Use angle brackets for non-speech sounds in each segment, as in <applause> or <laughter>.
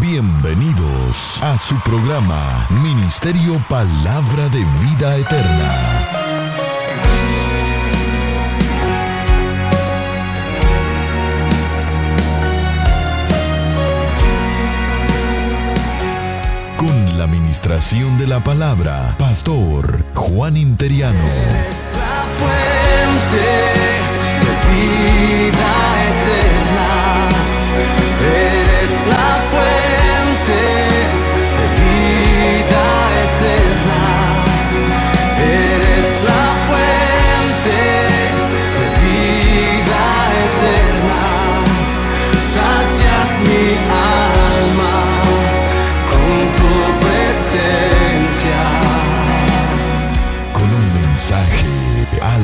Bienvenidos a su programa Ministerio Palabra de Vida Eterna. Con la administración de la palabra, Pastor Juan Interiano. Es la fuente de vida eterna. Eres la fuente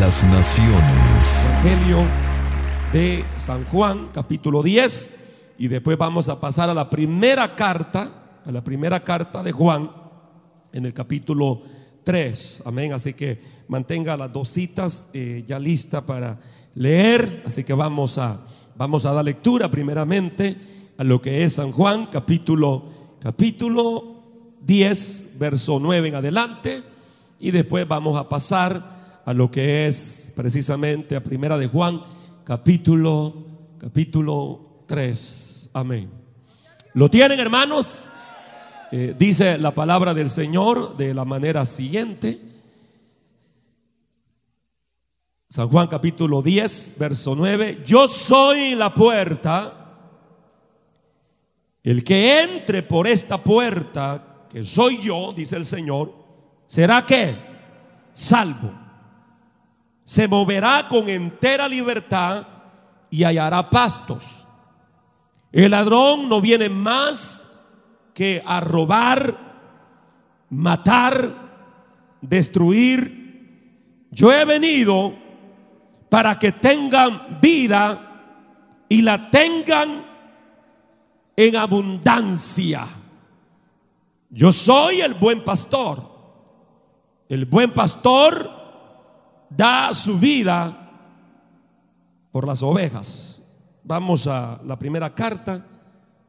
las naciones. Evangelio de San Juan, capítulo 10, y después vamos a pasar a la primera carta, a la primera carta de Juan, en el capítulo 3. Amén. Así que mantenga las dos citas eh, ya listas para leer. Así que vamos a, vamos a dar lectura primeramente a lo que es San Juan, capítulo, capítulo 10, verso 9 en adelante. Y después vamos a pasar a lo que es precisamente a Primera de Juan, capítulo, capítulo 3. Amén. ¿Lo tienen, hermanos? Eh, dice la palabra del Señor de la manera siguiente. San Juan capítulo 10, verso 9. Yo soy la puerta. El que entre por esta puerta, que soy yo, dice el Señor, será que salvo. Se moverá con entera libertad y hallará pastos. El ladrón no viene más que a robar, matar, destruir. Yo he venido para que tengan vida y la tengan en abundancia. Yo soy el buen pastor. El buen pastor da su vida por las ovejas. Vamos a la primera carta,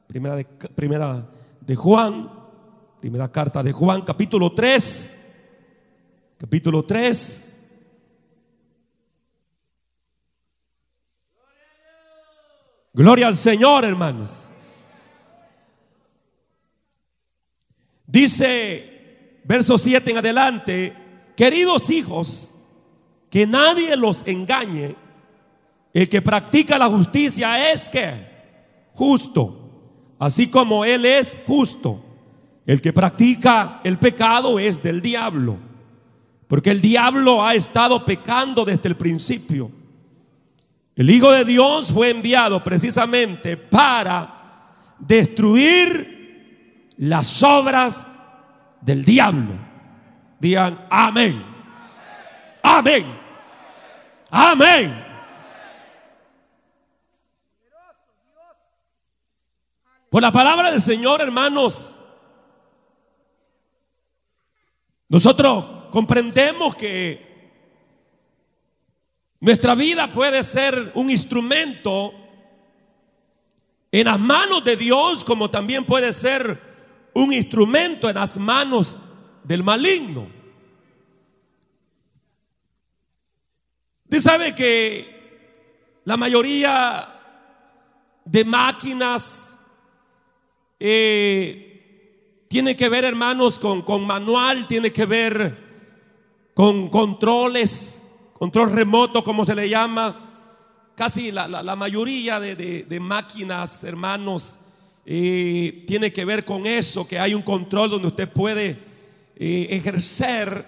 primera de, primera de Juan, primera carta de Juan, capítulo 3, capítulo 3. Gloria al Señor, hermanos. Dice, verso 7 en adelante, queridos hijos, que nadie los engañe. El que practica la justicia es que justo, así como Él es justo. El que practica el pecado es del diablo, porque el diablo ha estado pecando desde el principio. El Hijo de Dios fue enviado precisamente para destruir las obras del diablo. Digan amén. Amén. Amén. Por la palabra del Señor, hermanos, nosotros comprendemos que nuestra vida puede ser un instrumento en las manos de Dios, como también puede ser un instrumento en las manos del maligno. Usted sabe que la mayoría de máquinas eh, tiene que ver, hermanos, con, con manual, tiene que ver con controles, control remoto, como se le llama. Casi la, la- mayoría de, de- de máquinas, hermanos, eh, tiene que ver con eso, que hay un control donde usted puede eh, ejercer,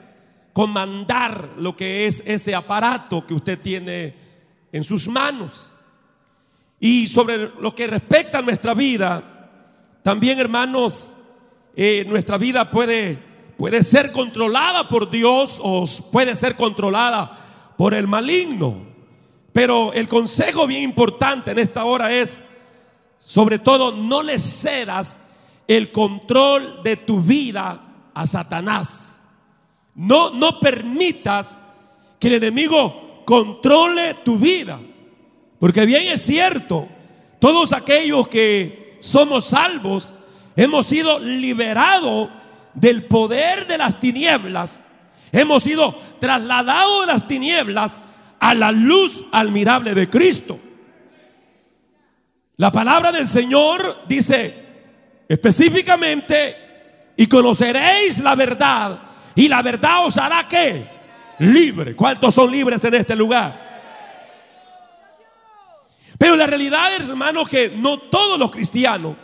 comandar lo que es ese aparato que usted tiene en sus manos. Y sobre lo que respecta a nuestra vida, también hermanos, eh, nuestra vida puede, puede ser controlada por Dios o puede ser controlada por el maligno. Pero el consejo bien importante en esta hora es, sobre todo, no le cedas el control de tu vida a Satanás. No, no permitas que el enemigo controle tu vida. Porque bien es cierto, todos aquellos que somos salvos, hemos sido liberados del poder de las tinieblas. Hemos sido trasladados de las tinieblas a la luz admirable de Cristo. La palabra del Señor dice específicamente, y conoceréis la verdad, y la verdad os hará que libre. ¿Cuántos son libres en este lugar? Pero la realidad hermanos, que no todos los cristianos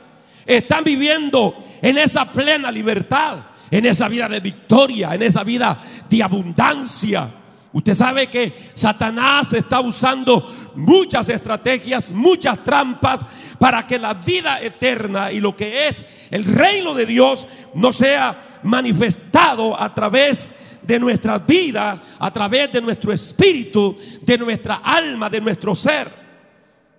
están viviendo en esa plena libertad, en esa vida de victoria, en esa vida de abundancia. Usted sabe que Satanás está usando muchas estrategias, muchas trampas para que la vida eterna y lo que es el reino de Dios no sea manifestado a través de nuestra vida, a través de nuestro espíritu, de nuestra alma, de nuestro ser.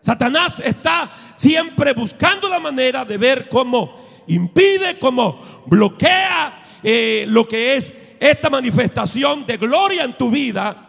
Satanás está siempre buscando la manera de ver cómo impide, cómo bloquea eh, lo que es esta manifestación de gloria en tu vida.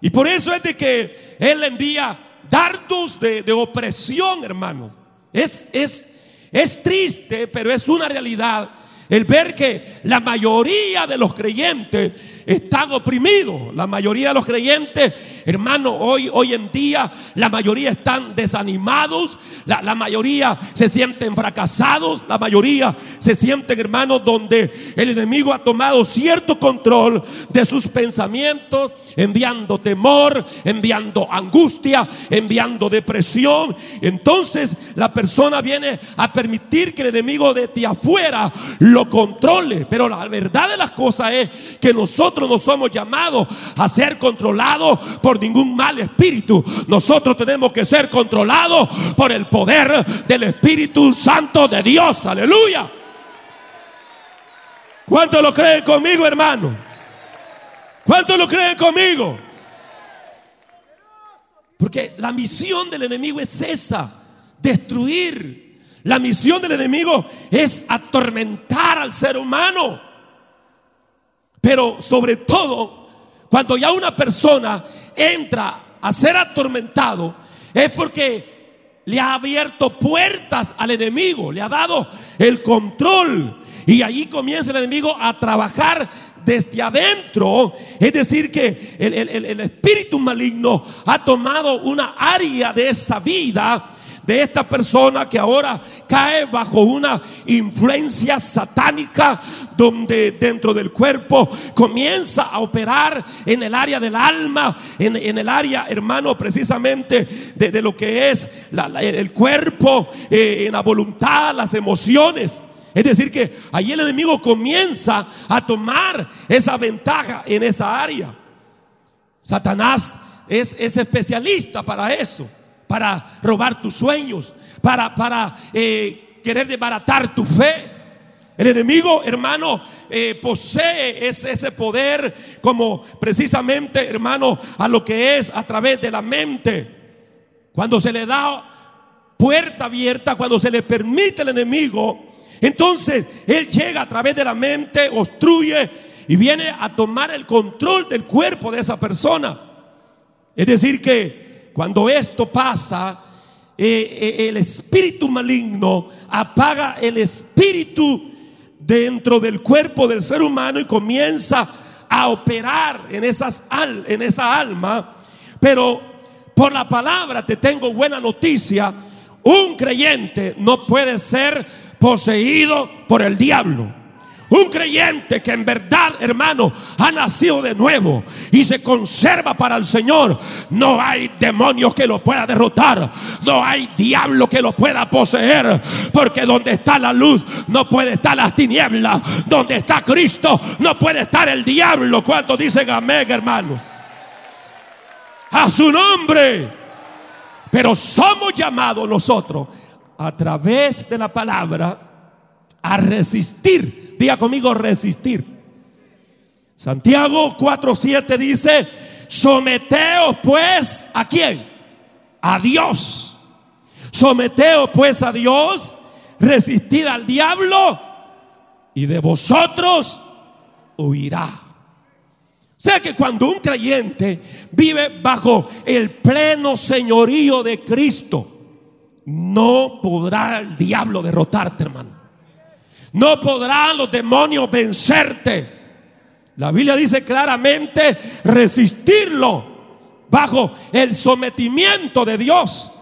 Y por eso es de que Él envía dardos de, de opresión, hermanos. Es, es, es triste, pero es una realidad el ver que la mayoría de los creyentes están oprimidos. La mayoría de los creyentes, hermano, hoy, hoy en día, la mayoría están desanimados, la, la, mayoría se sienten fracasados, la mayoría se sienten, hermanos, donde el enemigo ha tomado cierto control de sus pensamientos, enviando temor, enviando angustia, enviando depresión. Entonces la persona viene a permitir que el enemigo de ti afuera lo controle. Pero la verdad de las cosas es que nosotros no somos llamados a ser controlados por ningún mal espíritu. Nosotros tenemos que ser controlados por el poder del Espíritu Santo de Dios. Aleluya. ¿Cuántos lo creen conmigo, hermano? ¿Cuántos lo creen conmigo? Porque la misión del enemigo es esa, destruir. La misión del enemigo es atormentar al ser humano. Pero sobre todo, cuando ya una persona entra a ser atormentado, es porque le ha abierto puertas al enemigo, le ha dado el control. Y allí comienza el enemigo a trabajar desde adentro. Es decir, que el, el, el, espíritu maligno ha tomado una área de esa vida de esta persona que ahora cae bajo una influencia satánica donde dentro del cuerpo comienza a operar en el área del alma, en, en el área, hermano, precisamente de, de lo que es el cuerpo, eh, en la voluntad, las emociones. Es decir, que ahí el enemigo comienza a tomar esa ventaja en esa área. Satanás es, es especialista para eso para robar tus sueños, para, para eh, querer desbaratar tu fe. El enemigo, hermano, eh, posee ese, poder como precisamente, hermano, a lo que es a través de la mente. Cuando se le da puerta abierta, cuando se le permite al enemigo, entonces él llega a través de la mente, obstruye y viene a tomar el control del cuerpo de esa persona. Es decir, que cuando esto pasa, eh, eh, el espíritu maligno apaga el espíritu dentro del cuerpo del ser humano y comienza a operar en, esas al, en esa alma. Pero por la palabra te tengo buena noticia. Un creyente no puede ser poseído por el diablo. Un creyente que en verdad, hermano, ha nacido de nuevo y se conserva para el Señor. No hay demonios que lo pueda derrotar. No hay diablo que lo pueda poseer. Porque donde está la luz no puede estar las tinieblas. Donde está Cristo no puede estar el diablo. ¿Cuántos dicen amén, hermanos? A su nombre. Pero somos llamados nosotros a través de la palabra a resistir Diga conmigo resistir. Santiago 4:7 dice, someteos pues a quién? A Dios. Someteos pues a Dios, resistid al diablo y de vosotros huirá. O sea que cuando un creyente vive bajo el pleno señorío de Cristo, no podrá el diablo derrotarte, hermano. No podrán los demonios vencerte. La Biblia dice claramente resistirlo bajo el sometimiento de Dios.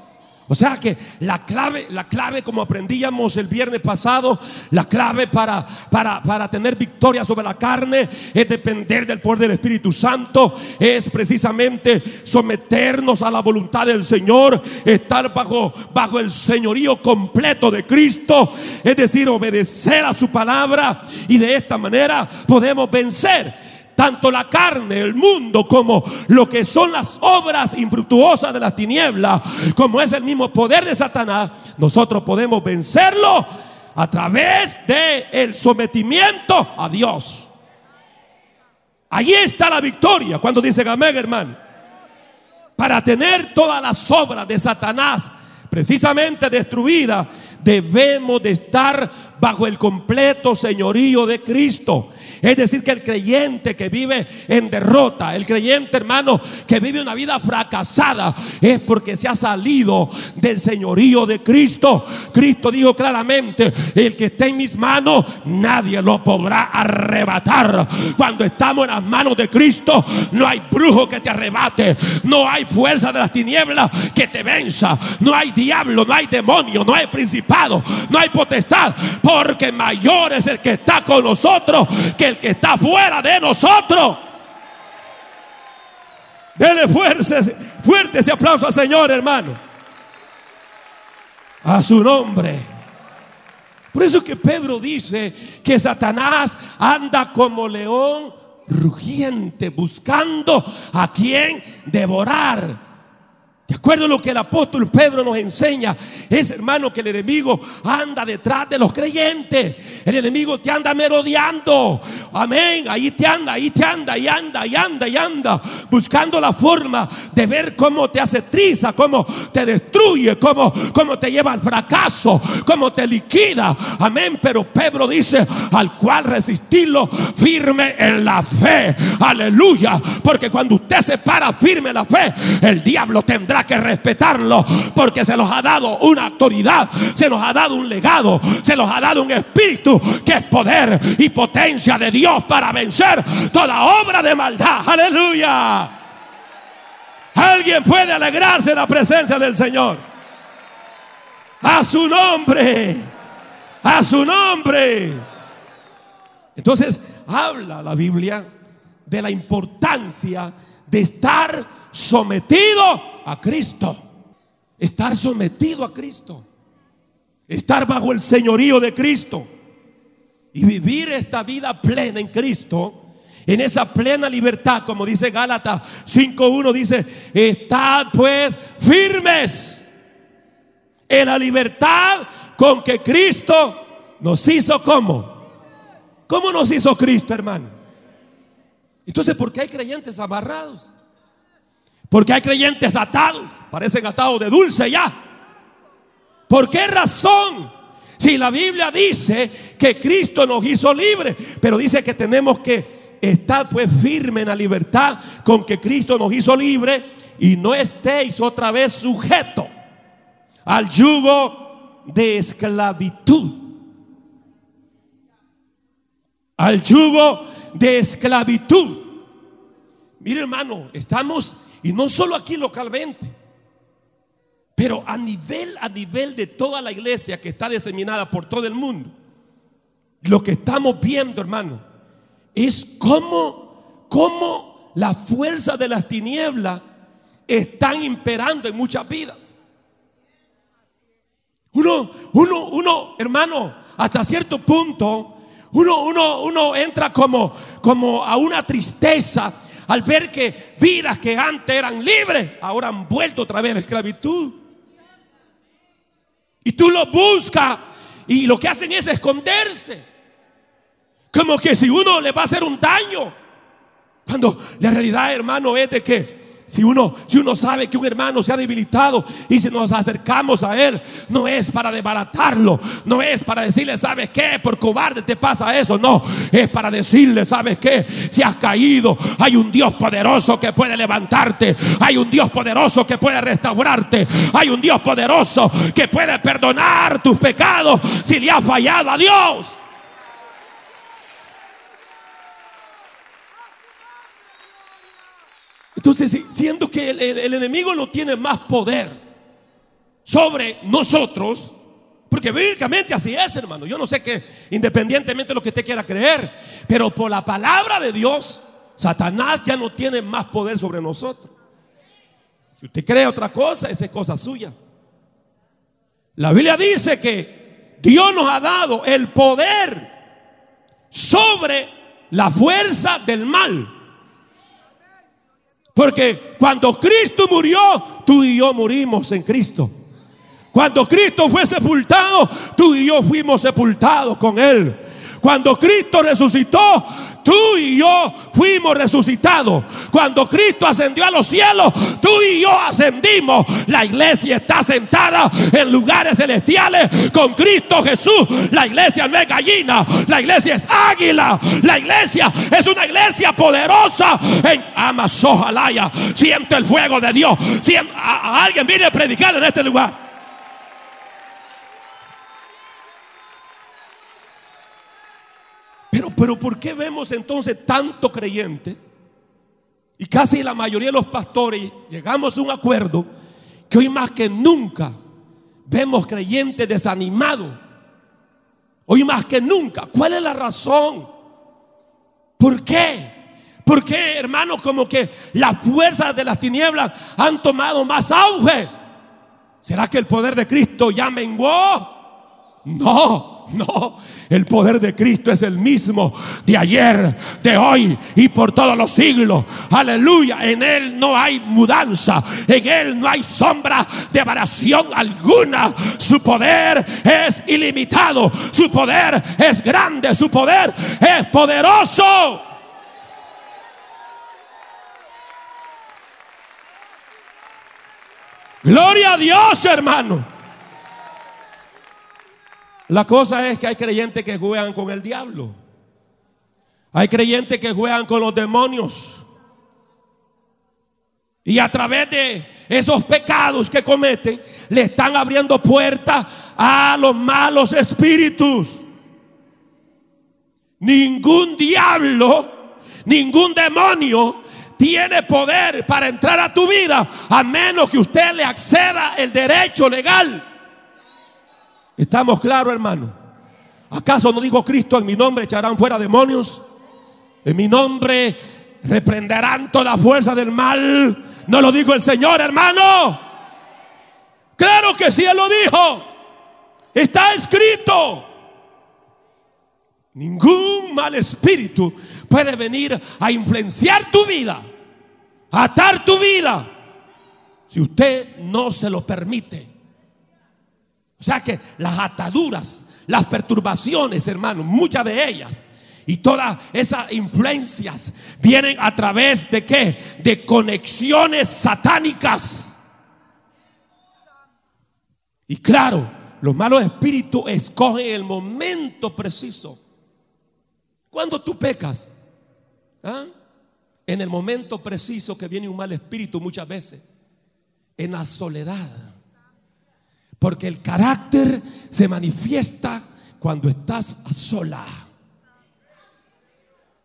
O sea que la clave, la clave como aprendíamos el viernes pasado, la clave para, para, para, tener victoria sobre la carne es depender del poder del Espíritu Santo, es precisamente someternos a la voluntad del Señor, estar bajo, bajo el señorío completo de Cristo, es decir, obedecer a su palabra y de esta manera podemos vencer tanto la carne, el mundo, como lo que son las obras infructuosas de las tinieblas, como es el mismo poder de Satanás, nosotros podemos vencerlo a través de el sometimiento a Dios. Allí está la victoria cuando dice amén, hermano. Para tener todas las obras de Satanás precisamente destruidas, debemos de estar bajo el completo señorío de Cristo. Es decir, que el creyente que vive en derrota, el creyente hermano que vive una vida fracasada, es porque se ha salido del señorío de Cristo. Cristo dijo claramente, el que esté en mis manos, nadie lo podrá arrebatar. Cuando estamos en las manos de Cristo, no hay brujo que te arrebate, no hay fuerza de las tinieblas que te venza, no hay diablo, no hay demonio, no hay principado, no hay potestad, porque mayor es el que está con nosotros que el que está fuera de nosotros. Dele fuerza, fuerte ese aplauso al Señor, hermano. A su nombre. Por eso que Pedro dice que Satanás anda como león rugiente buscando a quien devorar. De acuerdo a lo que el apóstol Pedro nos enseña, es hermano que el enemigo anda detrás de los creyentes. El enemigo te anda merodeando. Amén. Ahí te anda, ahí te anda, y anda, y anda, y anda. Buscando la forma de ver cómo te hace triza, cómo te destruye, cómo, cómo te lleva al fracaso, cómo te liquida. Amén. Pero Pedro dice, al cual resistirlo firme en la fe. Aleluya. Porque cuando usted se para firme en la fe, el diablo tendrá que respetarlo porque se nos ha dado una autoridad, se nos ha dado un legado, se nos ha dado un espíritu que es poder y potencia de Dios para vencer toda obra de maldad. Aleluya. Alguien puede alegrarse en la presencia del Señor. A su nombre. A su nombre. Entonces habla la Biblia de la importancia de estar sometido a Cristo. Estar sometido a Cristo. Estar bajo el señorío de Cristo. Y vivir esta vida plena en Cristo. En esa plena libertad, como dice Gálatas 5.1, dice, estad pues firmes en la libertad con que Cristo nos hizo como. ¿Cómo nos hizo Cristo, hermano? Entonces, ¿por qué hay creyentes amarrados? Porque hay creyentes atados, parecen atados de dulce ya. ¿Por qué razón? Si la Biblia dice que Cristo nos hizo libres, pero dice que tenemos que estar pues firme en la libertad con que Cristo nos hizo libre y no estéis otra vez sujeto al yugo de esclavitud. Al yugo de esclavitud. Mire hermano, estamos y no solo aquí localmente, pero a nivel, a nivel de toda la iglesia que está diseminada por todo el mundo. Lo que estamos viendo, hermano, es cómo, cómo la fuerza de las tinieblas están imperando en muchas vidas. Uno, uno, uno, hermano, hasta cierto punto, uno, uno, uno entra como, como a una tristeza al ver que vidas que antes eran libres, ahora han vuelto otra vez a la esclavitud. Y tú lo buscas y lo que hacen es esconderse. Como que si uno le va a hacer un daño. Cuando la realidad, hermano, es de que si uno, si uno sabe que un hermano se ha debilitado y si nos acercamos a él, no es para desbaratarlo, no es para decirle, ¿sabes qué? Por cobarde te pasa eso, no, es para decirle, ¿sabes qué? Si has caído, hay un Dios poderoso que puede levantarte, hay un Dios poderoso que puede restaurarte, hay un Dios poderoso que puede perdonar tus pecados si le has fallado a Dios. Entonces, si- siendo que el enemigo no tiene más poder sobre nosotros, porque bíblicamente así es, hermano. Yo no sé que independientemente de lo que usted quiera creer, pero por la palabra de Dios, Satanás ya no tiene más poder sobre nosotros. Si usted cree otra cosa, esa es cosa suya. La Biblia dice que Dios nos ha dado el poder sobre la fuerza del mal. Porque cuando Cristo murió, tú y yo murimos en Cristo. Cuando Cristo fue sepultado, tú y yo fuimos sepultados con Él. Cuando Cristo resucitó, tú y yo fuimos resucitados. Cuando Cristo ascendió a los cielos, tú y yo ascendimos. La iglesia está sentada en lugares celestiales con Cristo Jesús. La iglesia no es gallina, la iglesia es águila. La iglesia es una iglesia poderosa en Amazohalaya. Siente el fuego de Dios. Siem- a- a alguien viene a predicar en este lugar. Pero, ¿por qué vemos entonces tanto creyente? Y casi la mayoría de los pastores llegamos a un acuerdo que hoy más que nunca vemos creyentes desanimados. Hoy más que nunca. ¿Cuál es la razón? ¿Por qué? ¿Por qué, hermanos, como que las fuerzas de las tinieblas han tomado más auge? ¿Será que el poder de Cristo ya menguó? No, no. El poder de Cristo es el mismo de ayer, de hoy y por todos los siglos. Aleluya. En Él no hay mudanza. En Él no hay sombra de variación alguna. Su poder es ilimitado. Su poder es grande. Su poder es poderoso. Gloria a Dios, hermano. La cosa es que hay creyentes que juegan con el diablo. Hay creyentes que juegan con los demonios. Y a través de esos pecados que cometen, le están abriendo puertas a los malos espíritus. Ningún diablo, ningún demonio tiene poder para entrar a tu vida a menos que usted le acceda el derecho legal. ¿Estamos claros, hermano? ¿Acaso no dijo Cristo en mi nombre echarán fuera demonios? En mi nombre reprenderán toda fuerza del mal. ¿No lo dijo el Señor, hermano? Claro que sí, Él lo dijo. Está escrito. Ningún mal espíritu puede venir a influenciar tu vida, a atar tu vida, si usted no se lo permite. O sea que las ataduras, las perturbaciones, hermano, muchas de ellas y todas esas influencias vienen a través de qué? De conexiones satánicas. Y claro, los malos espíritus escogen el momento preciso. Cuando tú pecas, ¿ah? en el momento preciso que viene un mal espíritu muchas veces, en la soledad. Porque el carácter se manifiesta cuando estás a sola.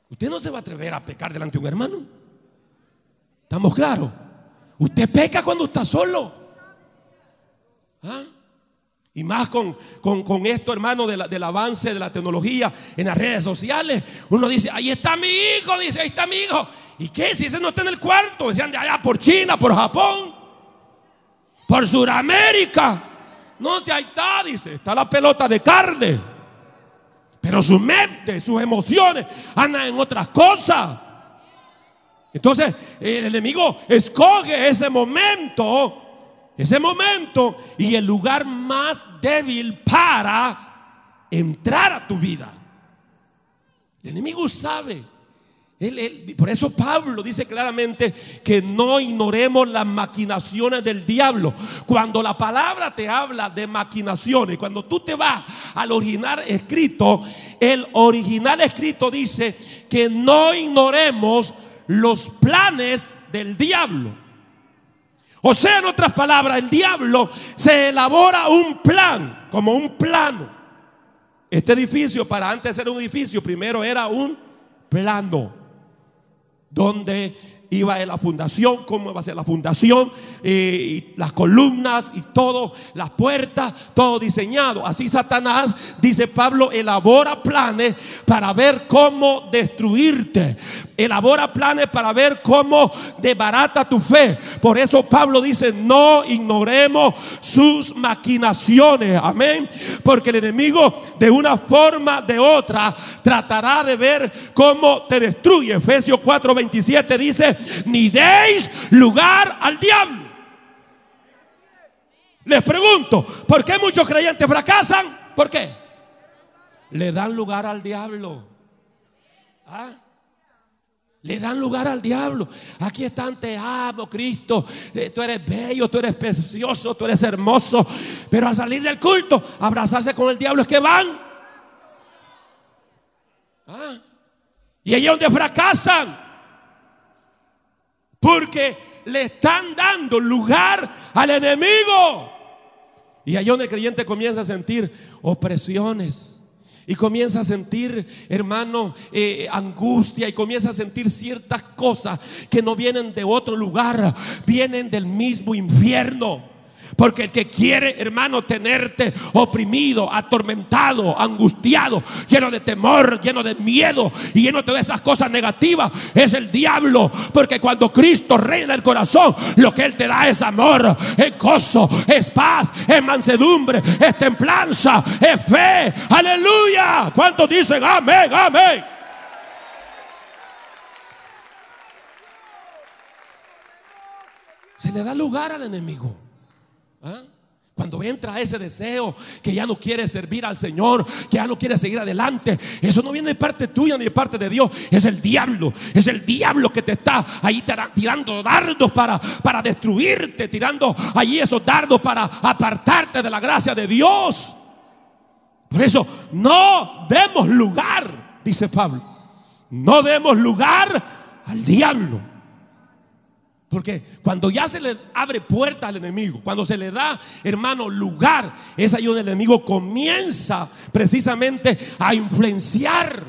Usted no se va a atrever a pecar delante de un hermano. ¿Estamos claros? Usted peca cuando está solo. ¿Ah? Y más con, con- con esto, hermano, de del avance de la tecnología en las redes sociales. Uno dice, ahí está mi hijo, dice, ahí está mi hijo. ¿Y qué? Si ese no está en el cuarto, decían de allá por China, por Japón, por Sudamérica. No, si ahí está, dice, está la pelota de carne. Pero su mente, sus emociones andan en otras cosas. Entonces el enemigo escoge ese momento, ese momento y el lugar más débil para entrar a tu vida. El enemigo sabe. Por eso Pablo dice claramente que no ignoremos las maquinaciones del diablo. Cuando la palabra te habla de maquinaciones, cuando tú te vas al original escrito, el original escrito dice que no ignoremos los planes del diablo. O sea, en otras palabras, el diablo se elabora un plan, como un plano. Este edificio, para antes ser un edificio, primero era un plano donde iba a la fundación, cómo va a ser la fundación, y las columnas y todo, las puertas, todo diseñado. Así Satanás, dice Pablo, elabora planes para ver cómo destruirte. Elabora planes para ver cómo debarata tu fe. Por eso Pablo dice, no ignoremos sus maquinaciones. Amén. Porque el enemigo de una forma de otra tratará de ver cómo te destruye. Efesios 4:27 dice, ni deis lugar al diablo. Les pregunto, ¿por qué muchos creyentes fracasan? ¿Por qué? Le dan lugar al diablo. ¿Ah? Le dan lugar al diablo. Aquí están, te amo, Cristo. Eh, tú eres bello, tú eres precioso, tú eres hermoso. Pero al salir del culto, abrazarse con el diablo es que van. ¿Ah? Y ahí es donde fracasan. Porque le están dando lugar al enemigo. Y ahí es donde el creyente comienza a sentir opresiones. Y comienza a sentir, hermano, eh, angustia y comienza a sentir ciertas cosas que no vienen de otro lugar, vienen del mismo infierno. Porque el que quiere, hermano, tenerte oprimido, atormentado, angustiado, lleno de temor, lleno de miedo y lleno de esas cosas negativas, es el diablo. Porque cuando Cristo reina el corazón, lo que Él te da es amor, es gozo, es paz, es mansedumbre, es templanza, es fe. Aleluya. ¿Cuántos dicen amén, amén? Se le da lugar al enemigo. ¿Ah? Cuando entra ese deseo que ya no quiere servir al Señor, que ya no quiere seguir adelante, eso no viene de parte tuya ni de parte de Dios, es el diablo, es el diablo que te está ahí tirando dardos para, para destruirte, tirando allí esos dardos para apartarte de la gracia de Dios. Por eso no demos lugar, dice Pablo, no demos lugar al diablo. Porque cuando ya se le abre puerta al enemigo, cuando se le da, hermano, lugar, es ahí donde el enemigo comienza precisamente a influenciar,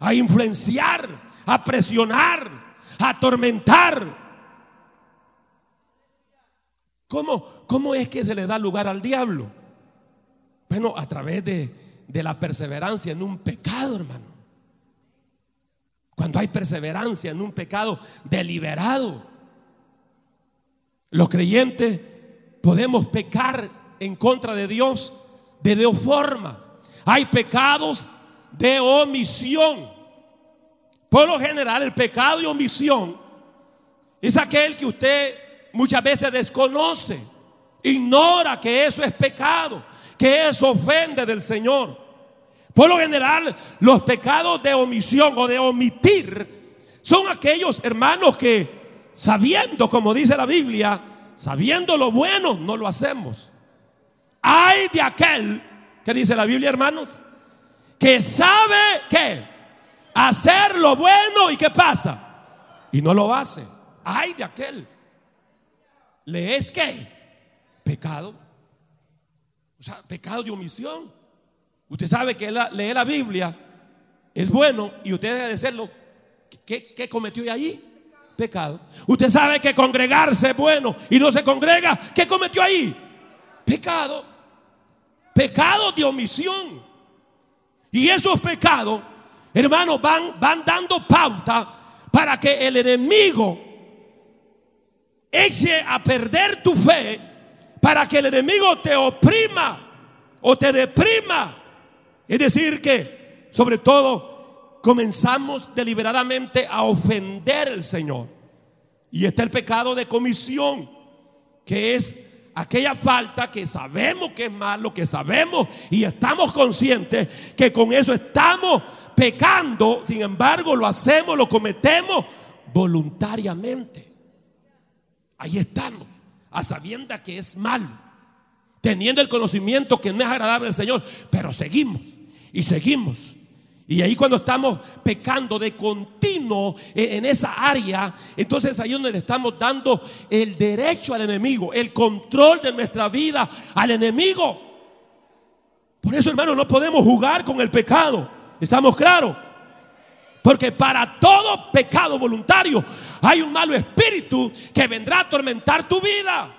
a influenciar, a presionar, a atormentar. ¿Cómo, ¿Cómo es que se le da lugar al diablo? Bueno, a través de, de la perseverancia en un pecado, hermano. Cuando hay perseverancia en un pecado deliberado. Los creyentes podemos pecar en contra de Dios de dos formas. Hay pecados de omisión. Por lo general, el pecado de omisión es aquel que usted muchas veces desconoce, ignora que eso es pecado, que eso ofende del Señor. Por lo general, los pecados de omisión o de omitir son aquellos hermanos que sabiendo, como dice la Biblia, sabiendo lo bueno, no lo hacemos. Hay de aquel, que dice la Biblia, hermanos, que sabe que hacer lo bueno y qué pasa, y no lo hace. Hay de aquel. ¿Le es que Pecado. O sea, pecado de omisión. Usted sabe que leer la Biblia es bueno y usted debe de hacerlo. ¿Qué, qué cometió ahí? Pecado. Usted sabe que congregarse es bueno y no se congrega. ¿Qué cometió ahí? Pecado. Pecado de omisión. Y esos pecados, hermanos, van, van dando pauta para que el enemigo eche a perder tu fe, para que el enemigo te oprima o te deprima. Es decir, que sobre todo comenzamos deliberadamente a ofender al Señor. Y está el pecado de comisión, que es aquella falta que sabemos que es malo, que sabemos y estamos conscientes que con eso estamos pecando, sin embargo lo hacemos, lo cometemos voluntariamente. Ahí estamos, a sabiendas que es malo, teniendo el conocimiento que no es agradable al Señor, pero seguimos y seguimos y ahí cuando estamos pecando de continuo en esa área, entonces ahí donde le estamos dando el derecho al enemigo, el control de nuestra vida al enemigo. Por eso, hermano, no podemos jugar con el pecado. ¿Estamos claros? Porque para todo pecado voluntario hay un malo espíritu que vendrá a atormentar tu vida.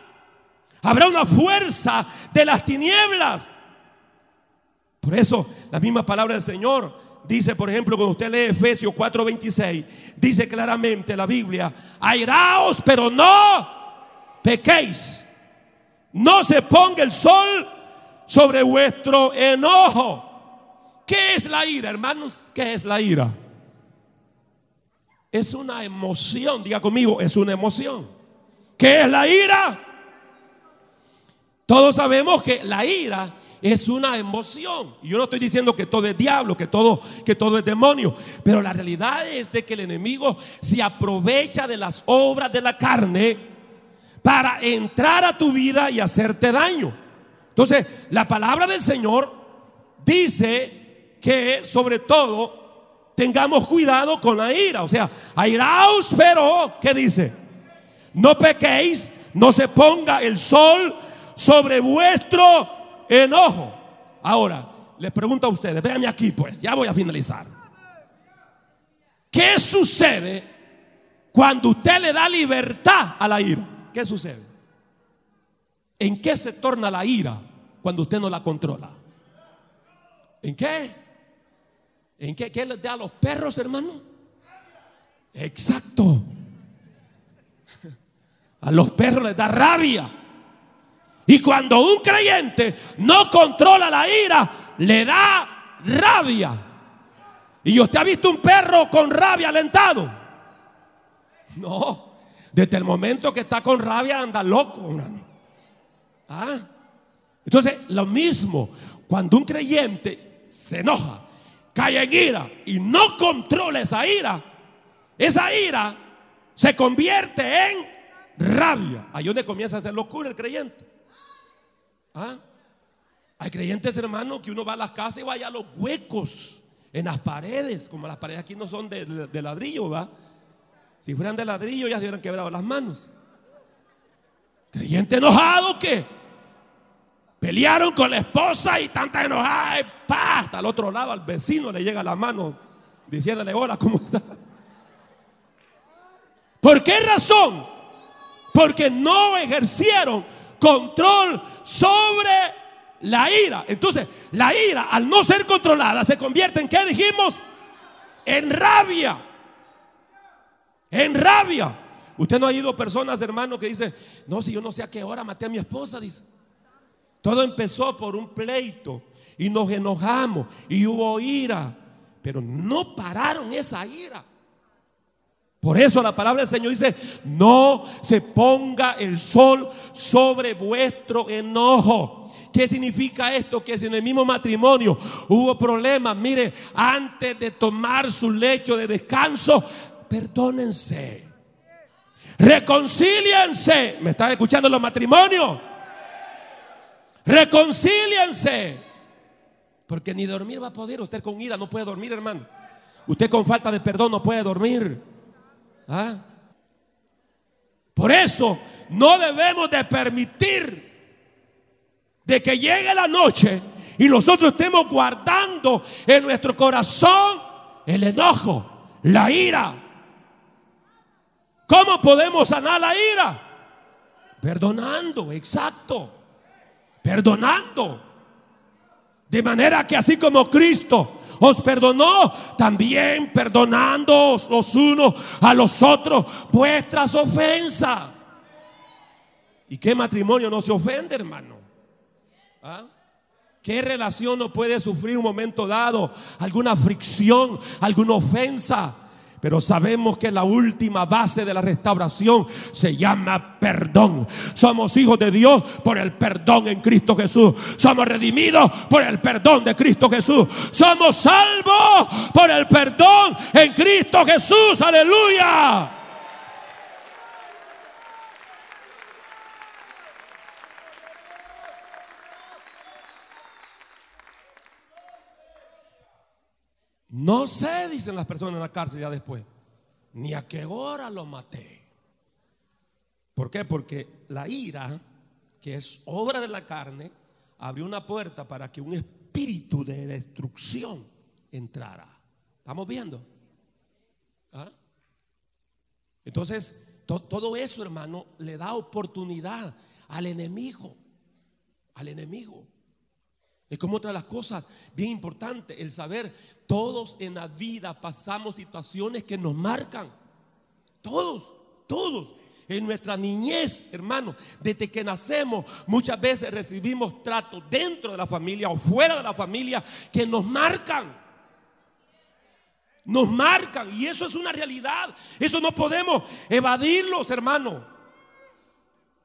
Habrá una fuerza de las tinieblas. Por eso la misma palabra del Señor dice, por ejemplo, cuando usted lee Efesios 4:26, dice claramente la Biblia, airaos, pero no pequéis. No se ponga el sol sobre vuestro enojo. ¿Qué es la ira, hermanos? ¿Qué es la ira? Es una emoción, diga conmigo, es una emoción. ¿Qué es la ira? Todos sabemos que la ira es una emoción. Y yo no estoy diciendo que todo es diablo, que todo, que todo es demonio. Pero la realidad es de que el enemigo se aprovecha de las obras de la carne para entrar a tu vida y hacerte daño. Entonces, la palabra del Señor dice que sobre todo tengamos cuidado con la ira. O sea, airaos, pero, ¿qué dice? No pequéis, no se ponga el sol sobre vuestro enojo. Ahora, les pregunto a ustedes, véanme aquí pues, ya voy a finalizar. ¿Qué sucede cuando usted le da libertad a la ira? ¿Qué sucede? ¿En qué se torna la ira cuando usted no la controla? ¿En qué? ¿En qué, qué les da a los perros, hermano? Exacto. A los perros les da rabia. Y cuando un creyente no controla la ira, le da rabia. ¿Y usted ha visto un perro con rabia alentado? No. Desde el momento que está con rabia anda loco. ¿Ah? Entonces, lo mismo, cuando un creyente se enoja, cae en ira y no controla esa ira, esa ira se convierte en rabia. Ahí donde comienza a hacer locura el creyente. ¿Ah? Hay creyentes, hermanos, que uno va a las casas y vaya a los huecos en las paredes, como las paredes aquí no son de, ladrillo, ¿va? Si fueran de ladrillo ya se hubieran quebrado las manos. Creyente enojado que pelearon con la esposa y tanta enojada, hasta al otro lado al vecino le llega la mano diciéndole, hola, ¿cómo está? ¿Por qué razón? Porque no ejercieron control sobre la ira. Entonces, la ira, al no ser controlada, se convierte en qué dijimos? En rabia. En rabia. Usted no ha ido personas, hermano, que dicen, no, si yo no sé a qué hora maté a mi esposa, dice. Todo empezó por un pleito y nos enojamos y hubo ira, pero no pararon esa ira. Por eso la palabra del Señor dice, no se ponga el sol sobre vuestro enojo. ¿Qué significa esto? Que si en el mismo matrimonio hubo problemas, mire, antes de tomar su lecho de descanso, perdónense. Reconcíliense. ¿Me están escuchando los matrimonios? Reconcíliense. Porque ni dormir va a poder. Usted con ira no puede dormir, hermano. Usted con falta de perdón no puede dormir. ¿Ah? Por eso no debemos de permitir de que llegue la noche y nosotros estemos guardando en nuestro corazón el enojo, la ira. ¿Cómo podemos sanar la ira? Perdonando, exacto. Perdonando. De manera que así como Cristo os perdonó, también perdonándoos los unos a los otros vuestras ofensas. ¿Y qué matrimonio no se ofende, hermano? ¿Ah? ¿Qué relación no puede sufrir un momento dado alguna fricción, alguna ofensa? Pero sabemos que la última base de la restauración se llama perdón. Somos hijos de Dios por el perdón en Cristo Jesús. Somos redimidos por el perdón de Cristo Jesús. Somos salvos por el perdón en Cristo Jesús. Aleluya. No sé, dicen las personas en la cárcel ya después, ni a qué hora lo maté. ¿Por qué? Porque la ira, que es obra de la carne, abrió una puerta para que un espíritu de destrucción entrara. ¿Estamos viendo? ¿Ah? Entonces, to- todo eso, hermano, le da oportunidad al enemigo. Al enemigo. Es como otra de las cosas bien importantes, el saber, todos en la vida pasamos situaciones que nos marcan. Todos, todos. En nuestra niñez, hermano, desde que nacemos, muchas veces recibimos tratos dentro de la familia o fuera de la familia que nos marcan. Nos marcan y eso es una realidad. Eso no podemos evadirlos, hermano.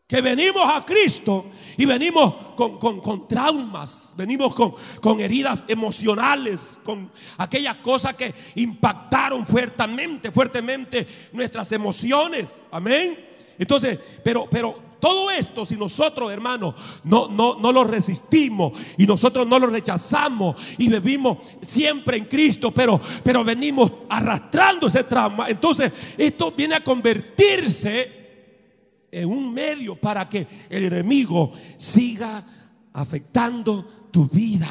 Que venimos a Cristo y venimos con, con- traumas, venimos con, con heridas emocionales, con aquellas cosas que impactaron fuertemente, fuertemente nuestras emociones. Amén. Entonces, pero, pero todo esto, si nosotros, hermanos, no, no, no lo resistimos y nosotros no lo rechazamos y vivimos siempre en Cristo, pero, pero venimos arrastrando ese trauma, entonces esto viene a convertirse en un medio para que el enemigo siga afectando tu vida.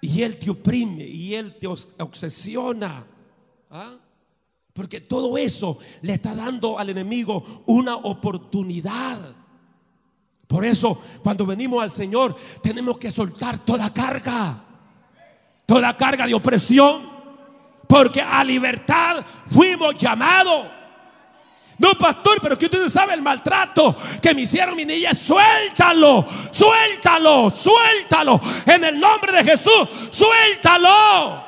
Y él te oprime y él te obsesiona. ¿Ah? Porque todo eso le está dando al enemigo una oportunidad. Por eso, cuando venimos al Señor, tenemos que soltar toda carga, toda carga de opresión, porque a libertad fuimos llamados. No, pastor, pero que usted no sabe el maltrato que me hicieron mi niña. Suéltalo, suéltalo, suéltalo. En el nombre de Jesús, suéltalo.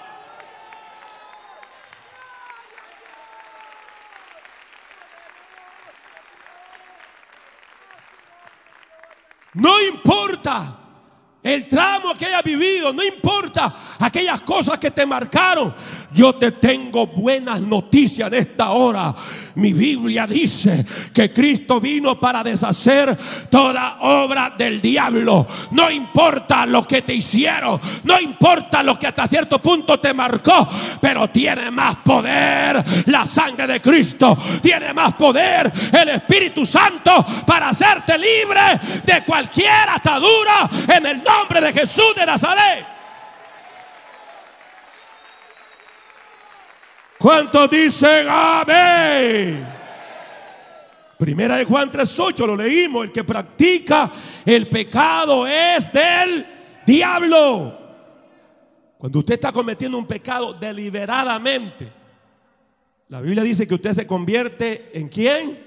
No importa el tramo que hayas vivido, no importa aquellas cosas que te marcaron. Yo te tengo buenas noticias en esta hora. Mi Biblia dice que Cristo vino para deshacer toda obra del diablo. No importa lo que te hicieron, no importa lo que hasta cierto punto te marcó, pero tiene más poder la sangre de Cristo. Tiene más poder el Espíritu Santo para hacerte libre de cualquier atadura en el nombre de Jesús de Nazaret. ¿Cuántos dicen amén? Primera de Juan 3:8 lo leímos, el que practica el pecado es del diablo. Cuando usted está cometiendo un pecado deliberadamente, la Biblia dice que usted se convierte en quién?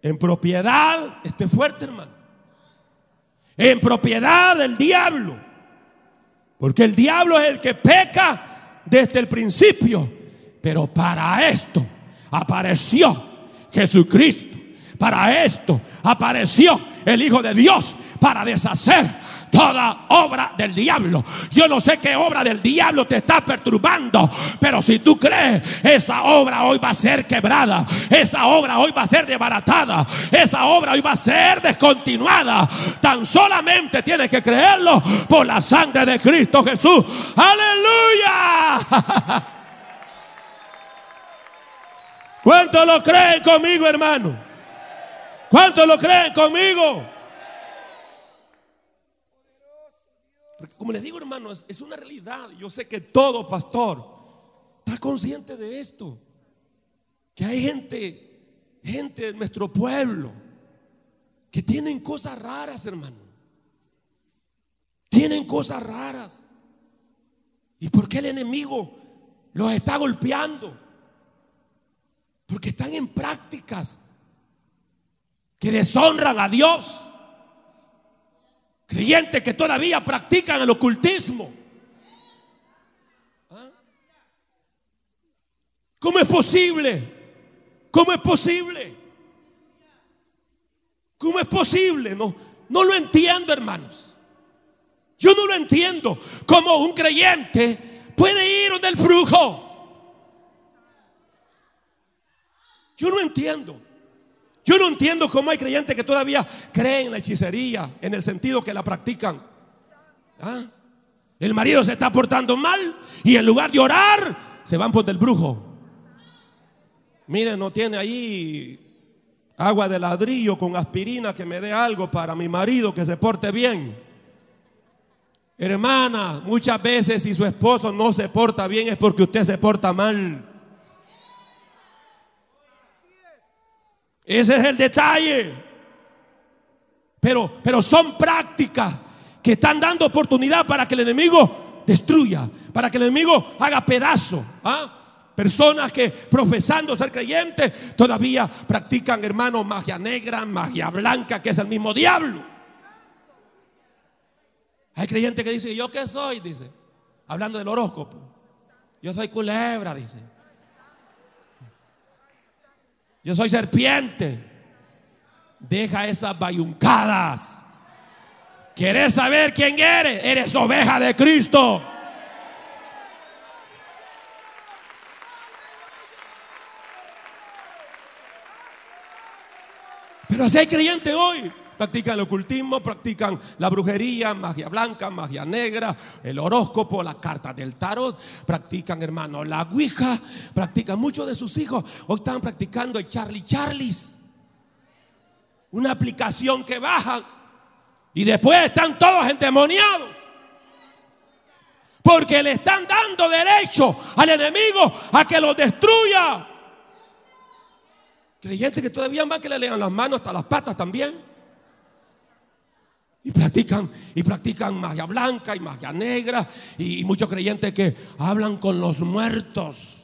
En propiedad, este es fuerte hermano, en propiedad del diablo. Porque el diablo es el que peca desde el principio. Pero para esto apareció Jesucristo. Para esto apareció el Hijo de Dios para deshacer toda obra del diablo. Yo no sé qué obra del diablo te está perturbando, pero si tú crees, esa obra hoy va a ser quebrada, esa obra hoy va a ser desbaratada, esa obra hoy va a ser descontinuada. Tan solamente tienes que creerlo por la sangre de Cristo Jesús. Aleluya. <laughs> ¿Cuántos lo creen conmigo, hermano? ¿Cuántos lo creen conmigo? Porque como les digo, hermano, es, es una realidad. Yo sé que todo pastor está consciente de esto. Que hay gente, gente de nuestro pueblo, que tienen cosas raras, hermano. Tienen cosas raras. ¿Y por qué el enemigo los está golpeando? Porque están en prácticas que deshonran a Dios. Creyentes que todavía practican el ocultismo. ¿Ah? ¿Cómo es posible? ¿Cómo es posible? ¿Cómo es posible? No, no lo entiendo, hermanos. Yo no lo entiendo. Cómo un creyente puede ir del brujo. Yo no entiendo. Yo no entiendo cómo hay creyentes que todavía creen en la hechicería, en el sentido que la practican. ¿Ah? El marido se está portando mal y en lugar de orar, se van por del brujo. Miren, no tiene ahí agua de ladrillo con aspirina que me dé algo para mi marido que se porte bien. Hermana, muchas veces si su esposo no se porta bien es porque usted se porta mal. Ese es el detalle. Pero, pero son prácticas que están dando oportunidad para que el enemigo destruya, para que el enemigo haga pedazo. ¿ah? Personas que profesando ser creyentes todavía practican, hermano, magia negra, magia blanca, que es el mismo diablo. Hay creyentes que dicen, ¿yo qué soy? Dice, hablando del horóscopo. Yo soy culebra, dice. Yo soy serpiente. Deja esas bayuncadas. ¿Quieres saber quién eres? Eres oveja de Cristo. Pero así hay creyentes hoy. Practican el ocultismo, practican la brujería, magia blanca, magia negra, el horóscopo, la carta del tarot, practican, hermano, la ouija, practican muchos de sus hijos. Hoy están practicando el Charlie Charlies. Una aplicación que bajan y después están todos endemoniados. Porque le están dando derecho al enemigo a que los destruya. Creyentes que todavía más que le lean las manos hasta las patas también. Y practican, y practican magia blanca y magia negra. Y, y muchos creyentes que hablan con los muertos.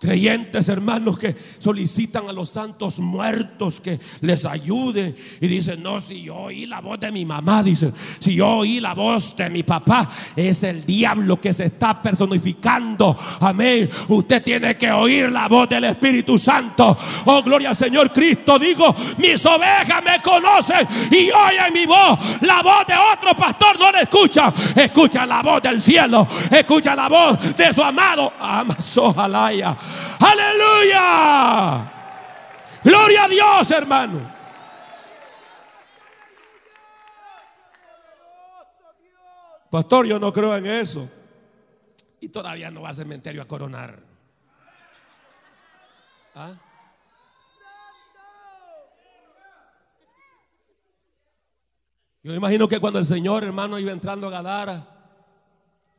Creyentes hermanos que solicitan a los santos muertos que les ayude y dicen, no, si yo oí la voz de mi mamá, dice, si yo oí la voz de mi papá, es el diablo que se está personificando. Amén. Usted tiene que oír la voz del Espíritu Santo. Oh, gloria al Señor Cristo. Digo, mis ovejas me conocen y oyen mi voz. La voz de otro pastor no la escucha. Escucha la voz del cielo. Escucha la voz de su amado. Amazojalaya. Aleluya. Gloria a Dios, hermano. Pastor, yo no creo en eso. Y todavía no va al cementerio a coronar. ¿Ah? Yo me imagino que cuando el Señor, hermano, iba entrando a Gadara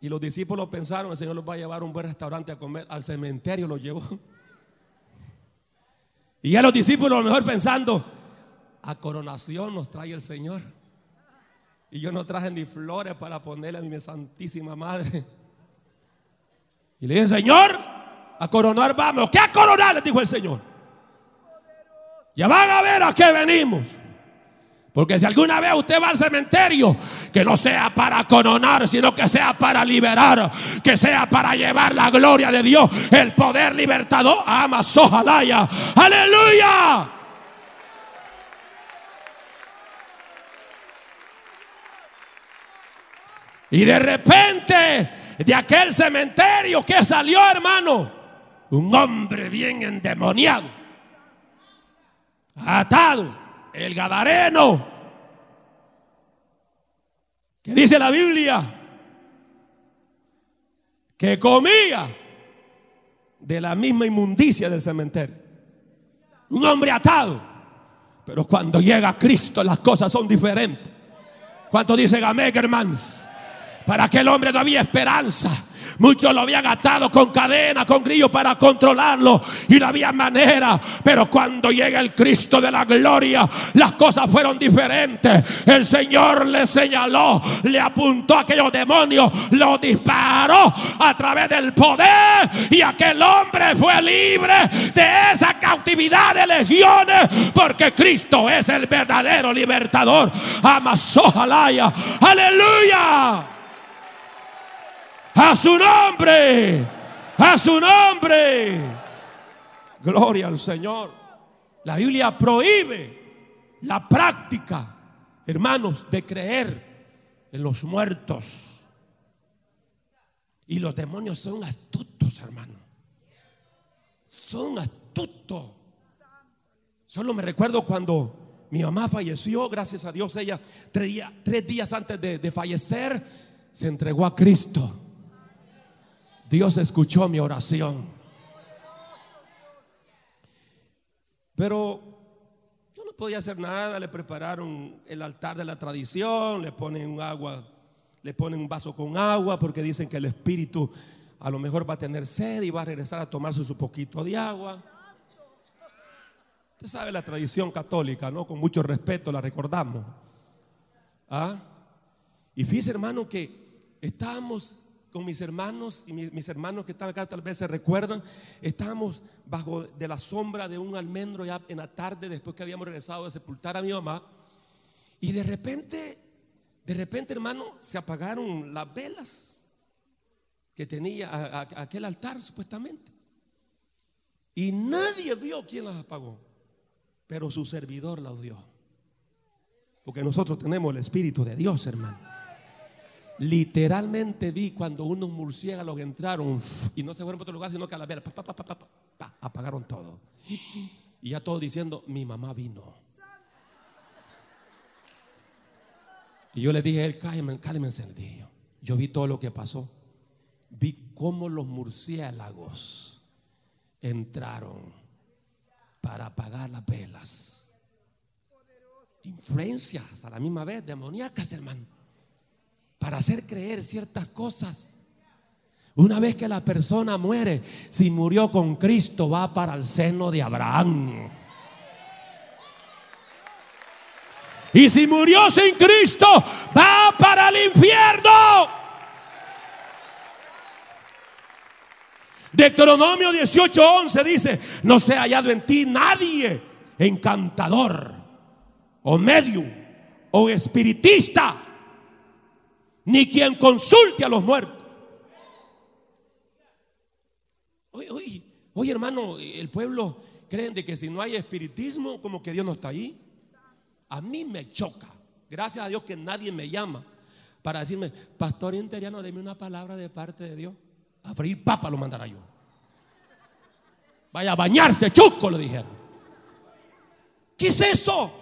y los discípulos pensaron, el Señor los va a llevar a un buen restaurante a comer, al cementerio los llevó. <laughs> Y ya los discípulos a lo mejor pensando, a coronación nos trae el Señor. Y yo no traje ni flores para ponerle a mi santísima madre. Y le dije, Señor, a coronar vamos. ¿Qué a coronar? Le dijo el Señor. Ya van a ver a qué venimos. Porque si alguna vez usted va al cementerio, que no sea para coronar, sino que sea para liberar, que sea para llevar la gloria de Dios, el poder libertador. Ama Sojalaya. Aleluya. Y de repente, de aquel cementerio que salió, hermano, un hombre bien endemoniado, atado, el Gadareno, que dice la Biblia, que comía de la misma inmundicia del cementerio. Un hombre atado. Pero cuando llega Cristo las cosas son diferentes. ¿Cuánto dice amén, hermanos? Para aquel hombre no había esperanza. Muchos lo habían atado con cadena, con grillo para controlarlo y no había manera. Pero cuando llega el Cristo de la gloria, las cosas fueron diferentes. El Señor le señaló, le apuntó a aquellos demonios, lo disparó a través del poder y aquel hombre fue libre de esa cautividad de legiones porque Cristo es el verdadero libertador. Amazojalaya. Aleluya. A su nombre. A su nombre. Gloria al Señor. La Biblia prohíbe la práctica, hermanos, de creer en los muertos. Y los demonios son astutos, hermano. Son astutos. Solo me recuerdo cuando mi mamá falleció, gracias a Dios, ella tres días, antes de fallecer se entregó a Cristo. Dios escuchó mi oración. Pero yo no podía hacer nada. Le prepararon el altar de la tradición, le ponen un agua, le ponen un vaso con agua porque dicen que el espíritu a lo mejor va a tener sed y va a regresar a tomarse su poquito de agua. Usted sabe la tradición católica, ¿no? Con mucho respeto la recordamos. ¿Ah? Y fíjese, hermano, que estábamos con mis hermanos y mis, hermanos que están acá tal vez se recuerdan, estábamos bajo de la sombra de un almendro ya en la tarde después que habíamos regresado de sepultar a mi mamá y de repente, de repente hermano, se apagaron las velas que tenía aquel altar supuestamente. Y nadie vio quién las apagó, pero su servidor las vio. Porque nosotros tenemos el Espíritu de Dios, hermano. Literalmente vi cuando unos murciélagos entraron y no se fueron para otro lugar, sino que a la vera, pa, pa, pa, pa, pa, pa, pa, apagaron todo. Y ya todos diciendo, mi mamá vino. Y yo le dije a él, le dije yo. Yo vi todo lo que pasó. Vi cómo los murciélagos entraron para apagar las velas. Influencias a la misma vez, demoníacas, hermano para hacer creer ciertas cosas. Una vez que la persona muere, si murió con Cristo, va para el seno de Abraham. Y si murió sin Cristo, va para el infierno. Deuteronomio 18:11 dice, no se ha hallado en ti nadie encantador o medium o espiritista ni quien consulte a los muertos. Oye, oye, oye, hermano, el pueblo creen de que si no hay espiritismo, como que Dios no está ahí. A mí me choca. Gracias a Dios que nadie me llama para decirme, pastor interiano, deme una palabra de parte de Dios. A freír papa lo mandará yo. Vaya a bañarse, chuco, le dijeron. ¿Qué es eso?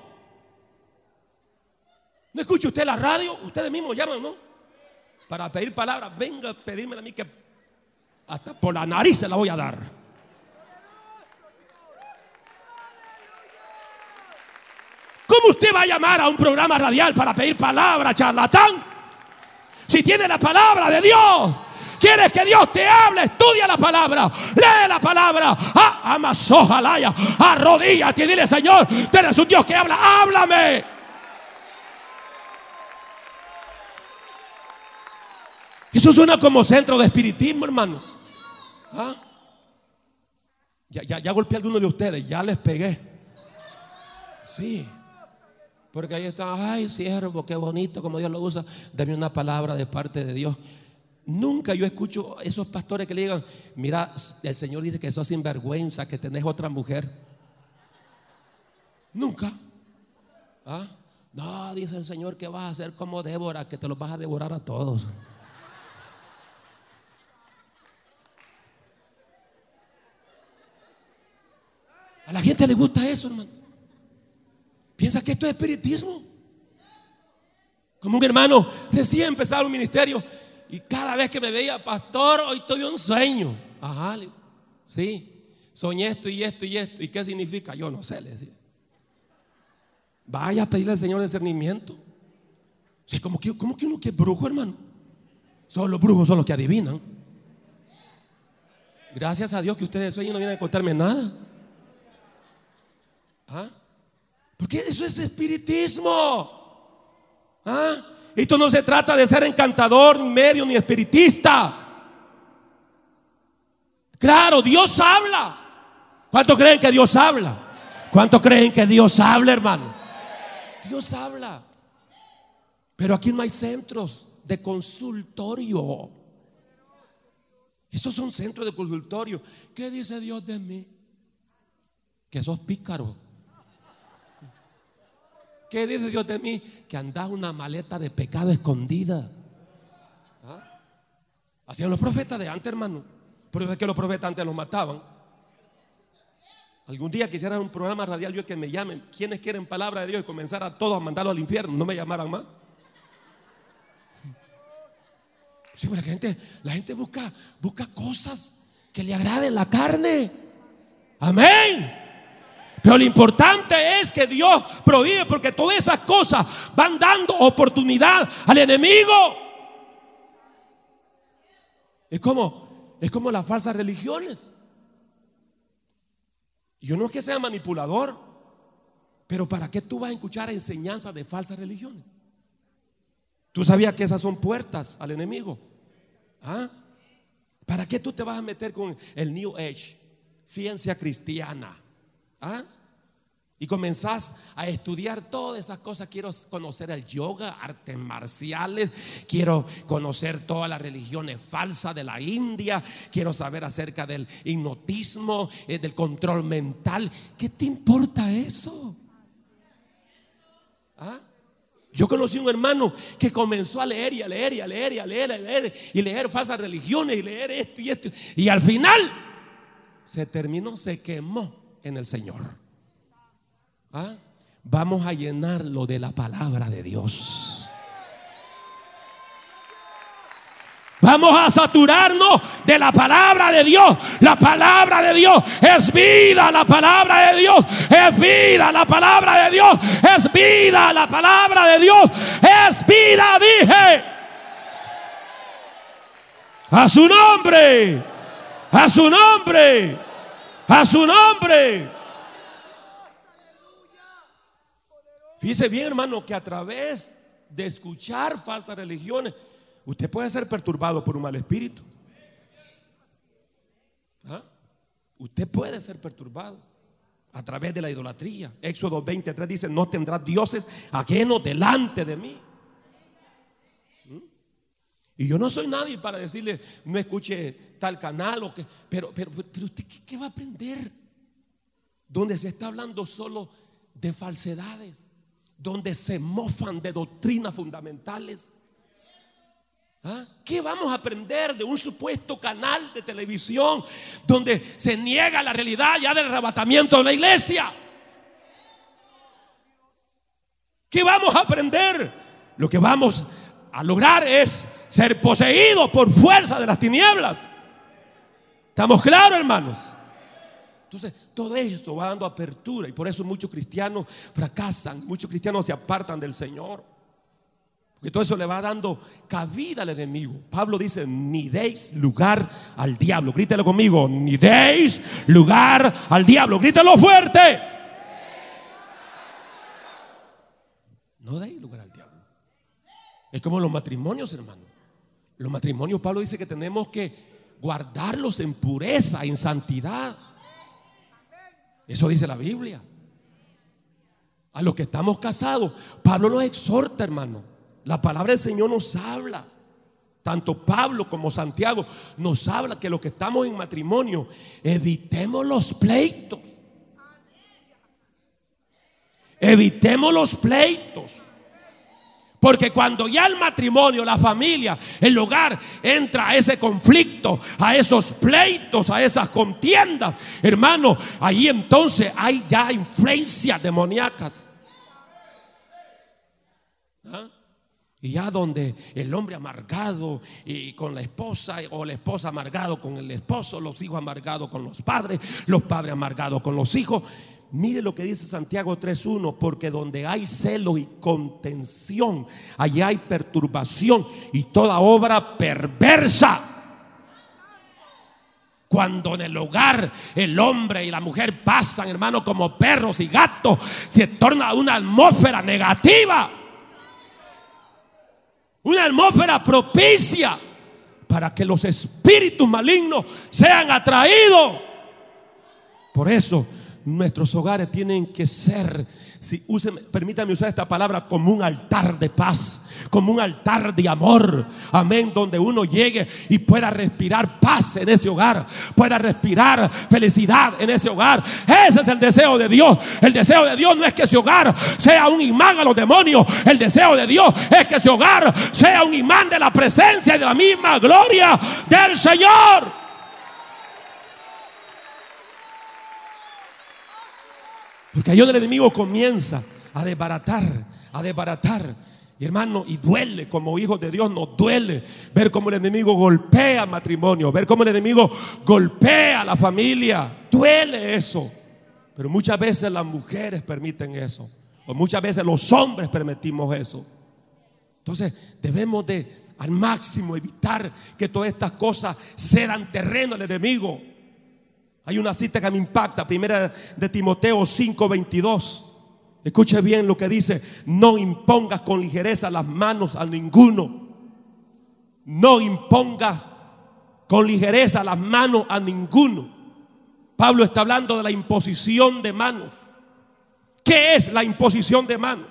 ¿No escucha usted la radio? Ustedes mismos llaman, ¿no? Para pedir palabras, venga a pedírmela a mí que hasta por la nariz se la voy a dar. ¿Cómo usted va a llamar a un programa radial para pedir palabra, charlatán? Si tiene la palabra de Dios. ¿Quieres que Dios te hable? Estudia la palabra. Lee la palabra. Ah, amasojalaya. Arrodíllate y dile, Señor, tú eres un Dios que habla. Háblame. Eso suena como centro de espiritismo, hermano. ¿Ah? Ya, ya, ya golpeé a alguno de ustedes, ya les pegué. Sí. Porque ahí está, ay, siervo, qué bonito como Dios lo usa. Dame una palabra de parte de Dios. Nunca yo escucho esos pastores que le digan, mira, el Señor dice que sos sinvergüenza, que tenés otra mujer. Nunca. ¿Ah? No, dice el Señor que vas a ser como Débora, que te los vas a devorar a todos. A la gente le gusta eso, hermano. Piensa que esto es espiritismo. Como un hermano recién empezaba un ministerio y cada vez que me veía, pastor, hoy tuve un sueño. Ajá, sí, soñé esto y esto y esto. ¿Y qué significa? Yo no sé, le decía. Vaya a pedirle al Señor discernimiento. O sea, como que, que uno que es brujo, hermano. Solo los brujos son los que adivinan. Gracias a Dios que ustedes sueñan y no vienen a contarme nada. ¿Ah? Porque eso es espiritismo. ¿Ah? Esto no se trata de ser encantador, ni medio, ni espiritista. Claro, Dios habla. ¿Cuántos creen que Dios habla? ¿Cuántos creen que Dios habla, hermanos? Dios habla. Pero aquí no hay centros de consultorio. Esos son centros de consultorio. ¿Qué dice Dios de mí? Que sos pícaro. ¿Qué dice Dios de mí? Que andás una maleta de pecado escondida. ¿Ah? Hacían los profetas de antes, hermano. Pero es que los profetas antes los mataban. Algún día quisiera un programa radial yo que me llamen. ¿Quiénes quieren palabra de Dios y comenzar a todos a mandarlo al infierno? No me llamaran más. Sí, porque la gente, la gente busca, busca cosas que le agraden la carne. Amén. Pero lo importante es que Dios prohíbe porque todas esas cosas van dando oportunidad al enemigo. Es como, es como las falsas religiones. Yo no es que sea manipulador, Pero ¿para qué tú vas a escuchar enseñanzas de falsas religiones? ¿Tú sabías que esas son puertas al enemigo? ¿Ah? ¿Para qué tú te vas a meter con el New Age, ciencia cristiana? ¿Ah? Y comenzás a estudiar todas esas cosas. Quiero conocer el yoga, artes marciales. Quiero conocer todas las religiones falsas de la India. Quiero saber acerca del hipnotismo, eh, del control mental. ¿Qué te importa eso? ¿Ah? Yo conocí un hermano que comenzó a leer y a leer y a leer y a leer y a leer y leer falsas religiones y leer esto y esto. Y al final se terminó, se quemó en el Señor. ¿Ah? Vamos a llenarlo de la palabra de Dios. Vamos a saturarnos de la palabra de Dios. La palabra de Dios es vida. La palabra de Dios es vida. La palabra de Dios es vida. La palabra de Dios es vida, dije. A su nombre. A su nombre. A su nombre. Fíjese bien, hermano, que a través de escuchar falsas religiones, usted puede ser perturbado por un mal espíritu. ¿Ah? Usted puede ser perturbado a través de la idolatría. Éxodo 23 dice, no tendrás dioses ajenos delante de mí. Y yo no soy nadie para decirle, no escuche tal canal, o que, pero, pero, pero usted ¿qué, qué va a aprender? Donde se está hablando solo de falsedades donde se mofan de doctrinas fundamentales. ¿Ah? ¿Qué vamos a aprender de un supuesto canal de televisión donde se niega la realidad ya del arrebatamiento de la iglesia? ¿Qué vamos a aprender? Lo que vamos a lograr es ser poseídos por fuerza de las tinieblas. ¿Estamos claros, hermanos? Entonces, todo eso va dando apertura y por eso muchos cristianos fracasan, muchos cristianos se apartan del Señor. Porque todo eso le va dando cabida al enemigo. Pablo dice, ni deis lugar al diablo. Grítelo conmigo, ni deis lugar al diablo. Grítelo fuerte. No deis lugar al diablo. Es como los matrimonios, hermano. Los matrimonios, Pablo dice que tenemos que guardarlos en pureza, en santidad. Eso dice la Biblia. A los que estamos casados, Pablo nos exhorta, hermano. La palabra del Señor nos habla. Tanto Pablo como Santiago nos habla que los que estamos en matrimonio, evitemos los pleitos. Evitemos los pleitos. Porque cuando ya el matrimonio, la familia, el hogar entra a ese conflicto, a esos pleitos, a esas contiendas, hermano, ahí entonces hay ya influencias demoníacas. ¿Ah? Y ya donde el hombre amargado y con la esposa o la esposa amargado con el esposo, los hijos amargados con los padres, los padres amargados con los hijos, Mire lo que dice Santiago 3.1, porque donde hay celo y contención, allá hay perturbación y toda obra perversa. Cuando en el hogar el hombre y la mujer pasan, hermano, como perros y gatos, se torna una atmósfera negativa. Una atmósfera propicia para que los espíritus malignos sean atraídos. Por eso Nuestros hogares tienen que ser, si permítame usar esta palabra, como un altar de paz, como un altar de amor. Amén, donde uno llegue y pueda respirar paz en ese hogar, pueda respirar felicidad en ese hogar. Ese es el deseo de Dios. El deseo de Dios no es que ese hogar sea un imán a los demonios. El deseo de Dios es que ese hogar sea un imán de la presencia y de la misma gloria del Señor. Porque ahí el enemigo comienza a desbaratar, a desbaratar. Y hermano, y duele como hijos de Dios, nos duele ver cómo el enemigo golpea matrimonio, ver cómo el enemigo golpea la familia. Duele eso. Pero muchas veces las mujeres permiten eso. O muchas veces los hombres permitimos eso. Entonces debemos de al máximo evitar que todas estas cosas cedan terreno al enemigo. Hay una cita que me impacta, primera de Timoteo 5:22. Escuche bien lo que dice, no impongas con ligereza las manos a ninguno. No impongas con ligereza las manos a ninguno. Pablo está hablando de la imposición de manos. ¿Qué es la imposición de manos?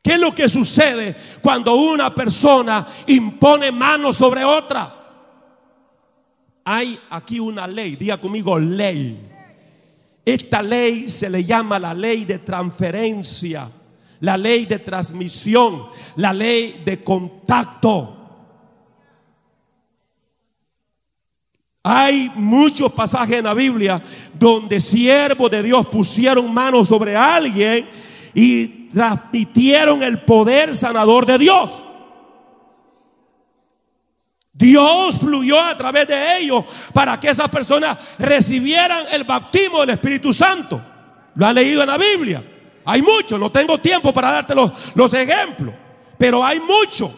¿Qué es lo que sucede cuando una persona impone manos sobre otra? Hay aquí una ley, diga conmigo ley. Esta ley se le llama la ley de transferencia, la ley de transmisión, la ley de contacto. Hay muchos pasajes en la Biblia donde siervos de Dios pusieron manos sobre alguien y transmitieron el poder sanador de Dios. Dios fluyó a través de ellos para que esas personas recibieran el bautismo del Espíritu Santo. Lo ha leído en la Biblia. Hay muchos, no tengo tiempo para darte los, los ejemplos, pero hay muchos,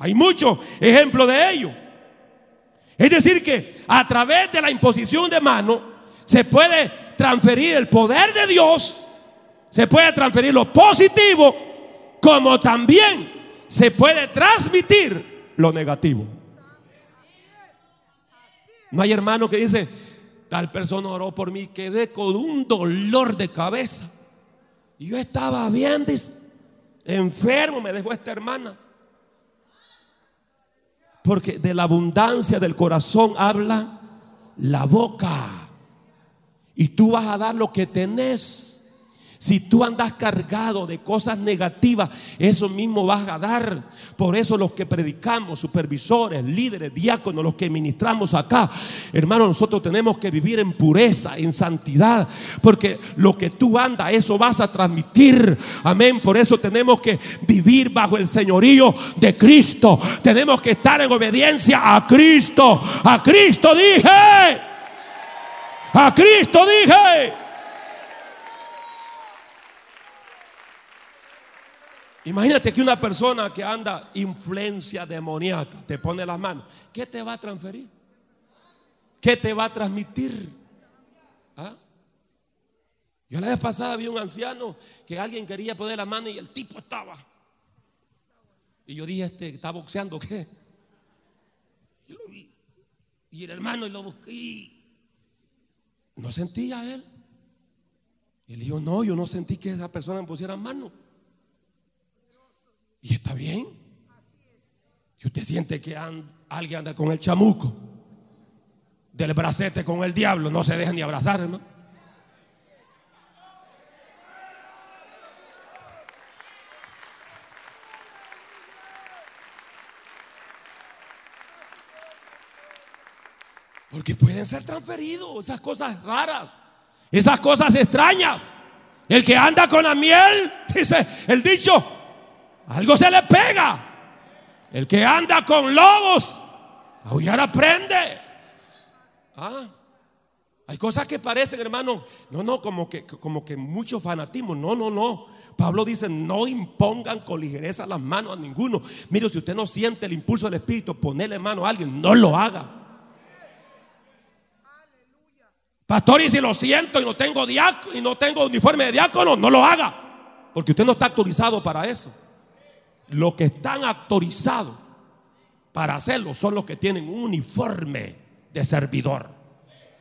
hay muchos ejemplos de ello. Es decir, que a través de la imposición de mano se puede transferir el poder de Dios, se puede transferir lo positivo, como también se puede transmitir lo negativo. No hay hermano que dice, tal persona oró por mí, quedé con un dolor de cabeza. Yo estaba bien, enfermo, me dejó esta hermana. Porque de la abundancia del corazón habla la boca. Y tú vas a dar lo que tenés. Si tú andas cargado de cosas negativas, eso mismo vas a dar. Por eso los que predicamos, supervisores, líderes, diáconos, los que ministramos acá, hermanos, nosotros tenemos que vivir en pureza, en santidad, porque lo que tú andas, eso vas a transmitir. Amén. Por eso tenemos que vivir bajo el señorío de Cristo. Tenemos que estar en obediencia a Cristo. A Cristo dije. A Cristo dije. Imagínate que una persona que anda influencia demoníaca te pone las manos. ¿Qué te va a transferir? ¿Qué te va a transmitir? ¿Ah? Yo la vez pasada vi un anciano que alguien quería poner la mano y el tipo estaba. Y yo dije, este, ¿está boxeando qué? Yo lo vi. Y el hermano y lo busqué. No sentía él. Y él dijo, no, yo no sentí que esa persona me pusiera mano. Y está bien. Si usted siente que alguien anda con el chamuco, del bracete con el diablo, no se deja ni abrazar, hermano. Porque pueden ser transferidos esas cosas raras, esas cosas extrañas. El que anda con la miel, dice el dicho, algo se le pega. El que anda con lobos, aullar aprende. Ah, hay cosas que parecen, hermano, no, no, como que, como que mucho fanatismo. No, no, no. Pablo dice, no impongan con ligereza las manos a ninguno. Mire, si usted no siente el impulso del Espíritu, ponerle mano a alguien, no lo haga. Pastor, y si lo siento y no tengo diácono y no tengo uniforme de diácono, no lo haga. Porque usted no está autorizado para eso. Los que están autorizados para hacerlo son los que tienen un uniforme de servidor.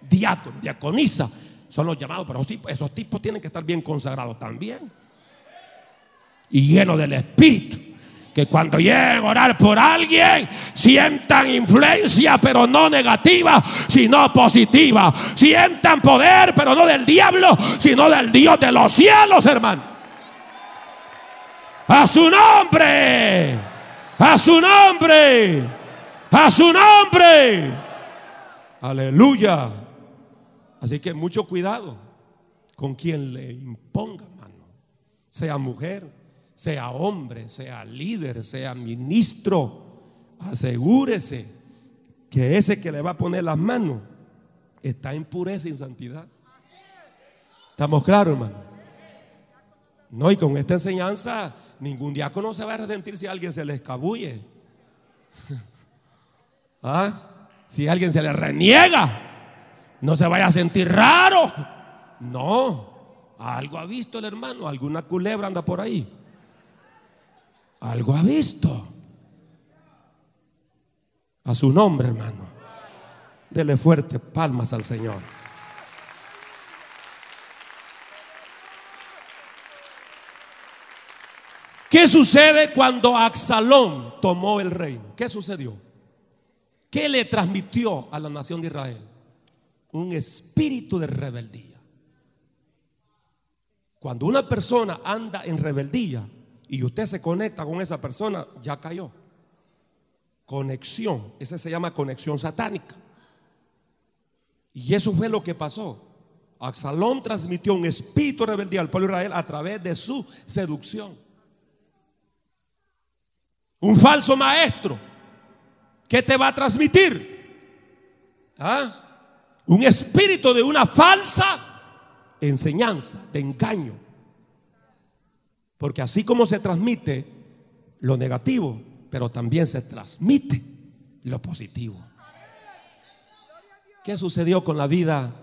Diácono, diaconisa, son los llamados, pero esos tipos, tienen que estar bien consagrados también. Y llenos del Espíritu. Que cuando lleguen a orar por alguien, sientan influencia, pero no negativa, sino positiva. Sientan poder, pero no del diablo, sino del Dios de los cielos, hermano. A su nombre. A su nombre. A su nombre. Aleluya. Así que mucho cuidado con quien le imponga mano. Sea mujer, sea hombre, sea líder, sea ministro. Asegúrese que ese que le va a poner las manos está en pureza y santidad. ¿Estamos claros, hermano? No, y con esta enseñanza Ningún diácono se va a resentir si alguien se le escabulle. <laughs> ¿Ah? Si alguien se le reniega, no se vaya a sentir raro. No, Algo ha visto el hermano, alguna culebra anda por ahí. Algo ha visto. A su nombre, hermano. Dele fuerte palmas al Señor. ¿Qué sucede cuando Absalón tomó el reino? ¿Qué sucedió? ¿Qué le transmitió a la nación de Israel? Un espíritu de rebeldía. Cuando una persona anda en rebeldía y usted se conecta con esa persona, ya cayó. Conexión, esa se llama conexión satánica. Y eso fue lo que pasó. Absalón transmitió un espíritu de rebeldía al pueblo de Israel a través de su seducción. Un falso maestro. ¿Qué te va a transmitir? ¿Ah? Un espíritu de una falsa enseñanza, de engaño. Porque así como se transmite lo negativo, pero también se transmite lo positivo. ¿Qué sucedió con la vida,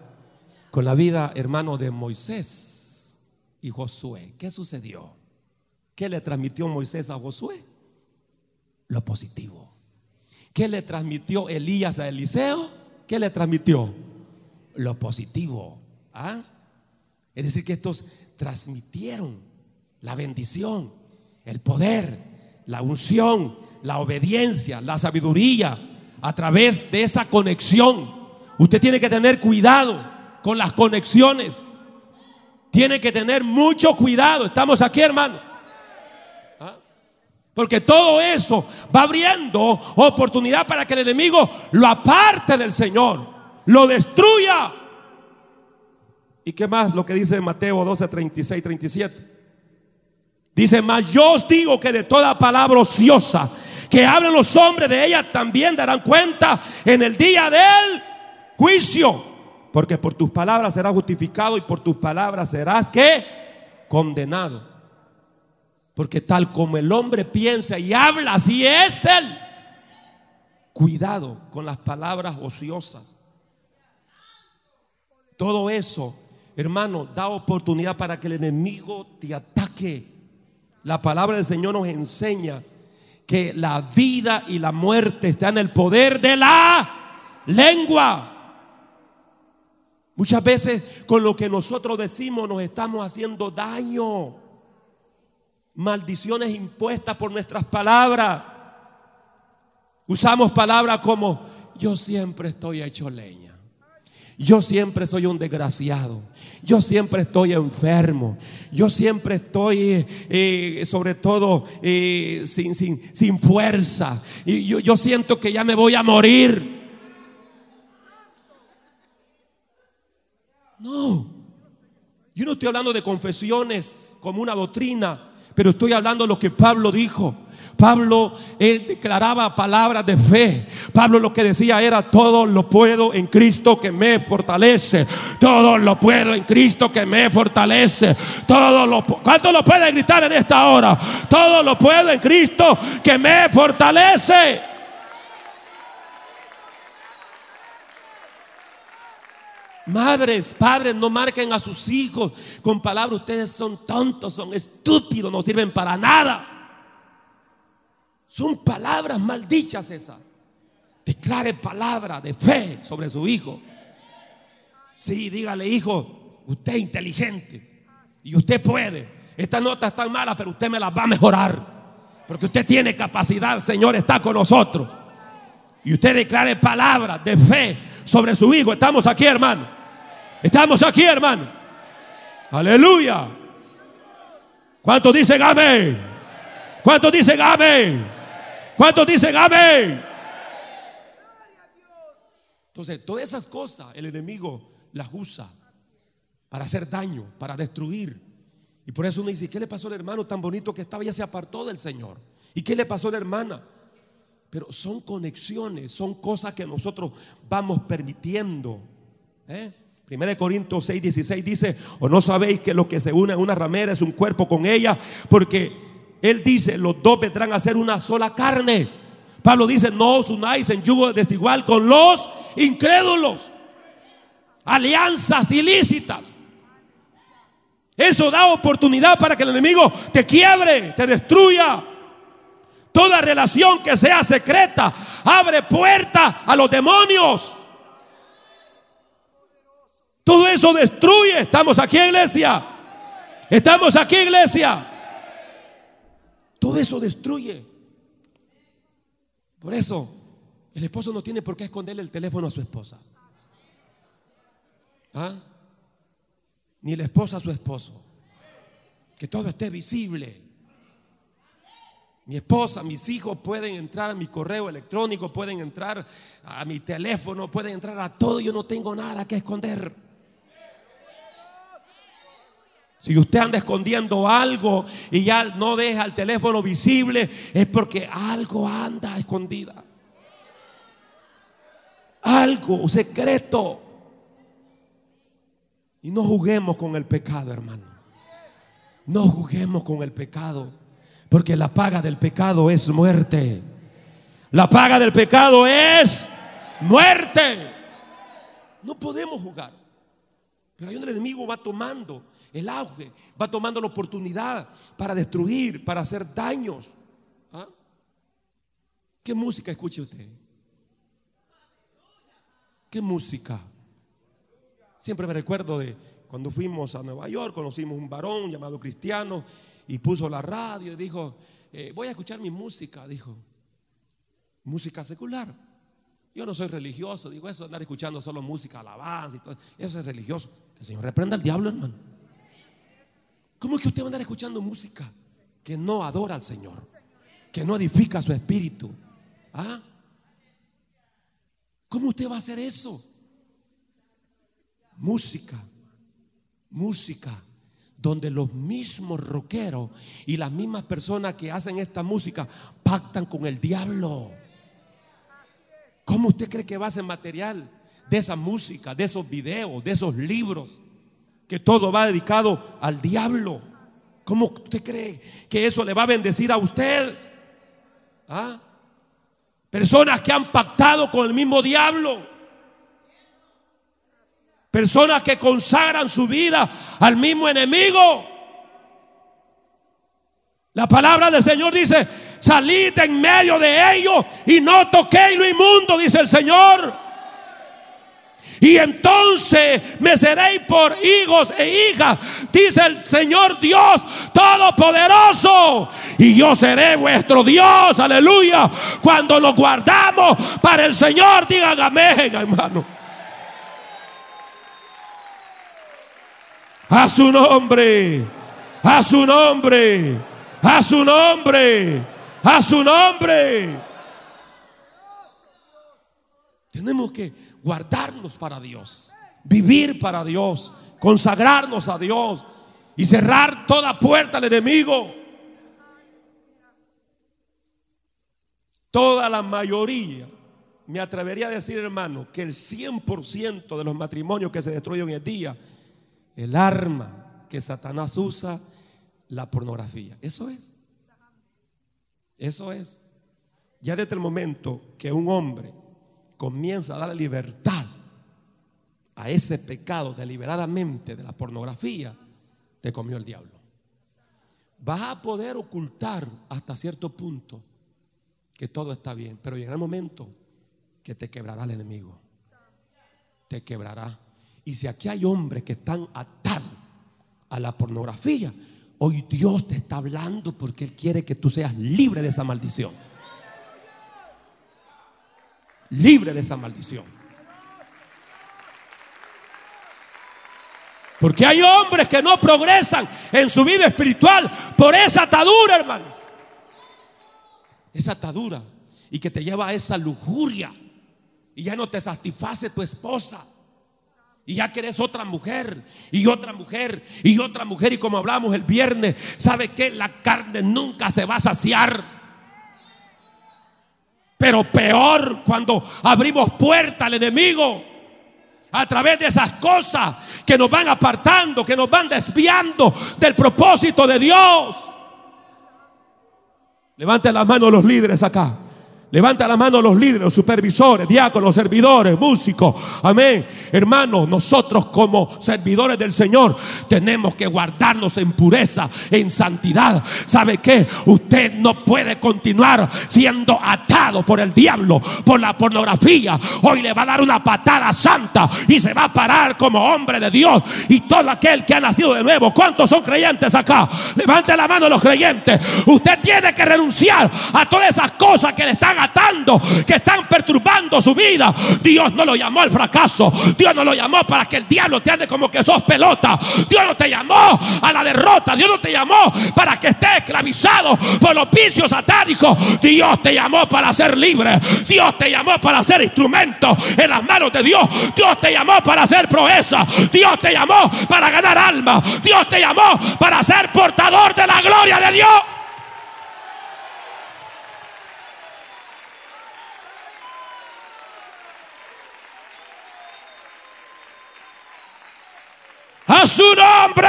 con la vida, hermano, de Moisés y Josué? ¿Qué sucedió? ¿Qué le transmitió Moisés a Josué? Lo positivo. ¿Qué le transmitió Elías a Eliseo? ¿Qué le transmitió? Lo positivo. ¿Ah? Es decir, que estos transmitieron la bendición, el poder, la unción, la obediencia, la sabiduría a través de esa conexión. Usted tiene que tener cuidado con las conexiones. Tiene que tener mucho cuidado. Estamos aquí, hermano. Porque todo eso va abriendo oportunidad para que el enemigo lo aparte del Señor, lo destruya. ¿Y qué más? Lo que dice Mateo 12, 36, 37. Dice, mas yo os digo que de toda palabra ociosa que hablen los hombres de ella también darán cuenta en el día del juicio. Porque por tus palabras serás justificado y por tus palabras serás que condenado. Porque tal como el hombre piensa y habla, así es él. Cuidado con las palabras ociosas. Todo eso, hermano, da oportunidad para que el enemigo te ataque. La palabra del Señor nos enseña que la vida y la muerte están en el poder de la lengua. Muchas veces con lo que nosotros decimos nos estamos haciendo daño maldiciones impuestas por nuestras palabras. Usamos palabras como yo siempre estoy hecho leña. Yo siempre soy un desgraciado. Yo siempre estoy enfermo. Yo siempre estoy, eh, sobre todo, eh, sin, sin, sin, fuerza. Y yo, yo siento que ya me voy a morir. No. Yo no estoy hablando de confesiones como una doctrina. Pero estoy hablando de lo que Pablo dijo. Pablo, él declaraba palabras de fe. Pablo lo que decía era, todo lo puedo en Cristo que me fortalece. Todo lo puedo en Cristo que me fortalece. Todo lo ¿Cuánto lo puede gritar en esta hora? Todo lo puedo en Cristo que me fortalece. Madres, padres, no marquen a sus hijos con palabras. Ustedes son tontos, son estúpidos, no sirven para nada. Son palabras maldichas esas. Declare palabra de fe sobre su hijo. Sí, dígale, hijo, usted es inteligente y usted puede. Esta nota está mala, pero usted me la va a mejorar. Porque usted tiene capacidad, Señor está con nosotros. Y usted declare palabra de fe sobre su hijo. Estamos aquí, hermano. Estamos aquí, hermano. Aleluya. ¿Cuántos dicen amén? ¿Cuántos dicen amén? ¿Cuántos dicen amén? Entonces, todas esas cosas el enemigo las usa para hacer daño, para destruir. Y por eso uno dice, ¿qué le pasó al hermano tan bonito que estaba? Ya se apartó del Señor. ¿Y qué le pasó a la hermana? Pero son conexiones, son cosas que nosotros vamos permitiendo. ¿eh? 1 Corintios 6, 16 dice, o no sabéis que lo que se une a una ramera es un cuerpo con ella, porque él dice, los dos vendrán a ser una sola carne. Pablo dice, no os unáis en yugo desigual con los incrédulos. Alianzas ilícitas. Eso da oportunidad para que el enemigo te quiebre, te destruya. Toda relación que sea secreta abre puerta a los demonios. Todo eso destruye. Estamos aquí, iglesia. Estamos aquí, iglesia. Todo eso destruye. Por eso, el esposo no tiene por qué esconderle el teléfono a su esposa. ¿Ah? Ni la esposa a su esposo. Que todo esté visible. Mi esposa, mis hijos pueden entrar a mi correo electrónico, pueden entrar a mi teléfono, pueden entrar a todo. Yo no tengo nada que esconder. Si usted anda escondiendo algo y ya no deja el teléfono visible, es porque algo anda escondida. Algo secreto. Y no juguemos con el pecado, hermano. No juguemos con el pecado. Porque la paga del pecado es muerte. La paga del pecado es muerte. No podemos jugar. Pero ahí el enemigo va tomando el auge, va tomando la oportunidad para destruir, para hacer daños. ¿Ah? ¿Qué música escucha usted? ¿Qué música? Siempre me recuerdo de cuando fuimos a Nueva York, conocimos un varón llamado Cristiano y puso la radio y dijo, eh, voy a escuchar mi música, dijo, música secular. Yo no soy religioso, digo eso, andar escuchando solo música, alabanza y todo, eso es religioso. El Señor reprenda al diablo, hermano. ¿Cómo es que usted va a andar escuchando música que no adora al Señor? Que no edifica su espíritu. ¿Ah? ¿Cómo usted va a hacer eso? Música, música, donde los mismos rockeros y las mismas personas que hacen esta música pactan con el diablo. ¿Cómo usted cree que va a ser material de esa música, de esos videos, de esos libros? Que todo va dedicado al diablo. ¿Cómo usted cree que eso le va a bendecir a usted? ¿Ah? Personas que han pactado con el mismo diablo. Personas que consagran su vida al mismo enemigo. La palabra del Señor dice, salid en medio de ellos y no toquéis lo inmundo, dice el Señor. Y entonces me seréis por hijos e hijas, dice el Señor Dios Todopoderoso. Y yo seré vuestro Dios, aleluya. Cuando nos guardamos para el Señor, digan amén, hermano. A su nombre, a su nombre, a su nombre, a su nombre. Tenemos que guardarnos para Dios, vivir para Dios, consagrarnos a Dios y cerrar toda puerta al enemigo. Toda la mayoría, me atrevería a decir hermano, que el 100% de los matrimonios que se destruyen hoy en día, el arma que Satanás usa, la pornografía. Eso es. Eso es. Ya desde el momento que un hombre comienza a dar libertad a ese pecado deliberadamente de la pornografía, te comió el diablo. Vas a poder ocultar hasta cierto punto que todo está bien, pero llegará el momento que te quebrará el enemigo. Te quebrará. Y si aquí hay hombres que están atados a la pornografía, hoy Dios te está hablando porque Él quiere que tú seas libre de esa maldición libre de esa maldición. Porque hay hombres que no progresan en su vida espiritual por esa atadura, hermanos. Esa atadura. Y que te lleva a esa lujuria. Y ya no te satisface tu esposa. Y ya querés otra mujer y otra mujer y otra mujer. Y como hablamos el viernes, ¿sabe que La carne nunca se va a saciar. Pero peor cuando abrimos puerta al enemigo a través de esas cosas que nos van apartando, que nos van desviando del propósito de Dios. Levanten las manos los líderes acá. Levanta la mano los líderes, los supervisores, diáconos, servidores, músicos. Amén. Hermanos, nosotros como servidores del Señor tenemos que guardarnos en pureza, en santidad. ¿Sabe qué? Usted no puede continuar siendo atado por el diablo, por la pornografía. Hoy le va a dar una patada santa y se va a parar como hombre de Dios. Y todo aquel que ha nacido de nuevo, ¿cuántos son creyentes acá? Levante la mano los creyentes. Usted tiene que renunciar a todas esas cosas que le están atando, que están perturbando su vida. Dios no lo llamó al fracaso. Dios no lo llamó para que el diablo te ande como que sos pelota. Dios no te llamó a la derrota. Dios no te llamó para que estés esclavizado por los vicios satánicos. Dios te llamó para ser libre. Dios te llamó para ser instrumento en las manos de Dios. Dios te llamó para hacer proeza. Dios te llamó para ganar alma. Dios te llamó para ser portador de la gloria de Dios. A su nombre.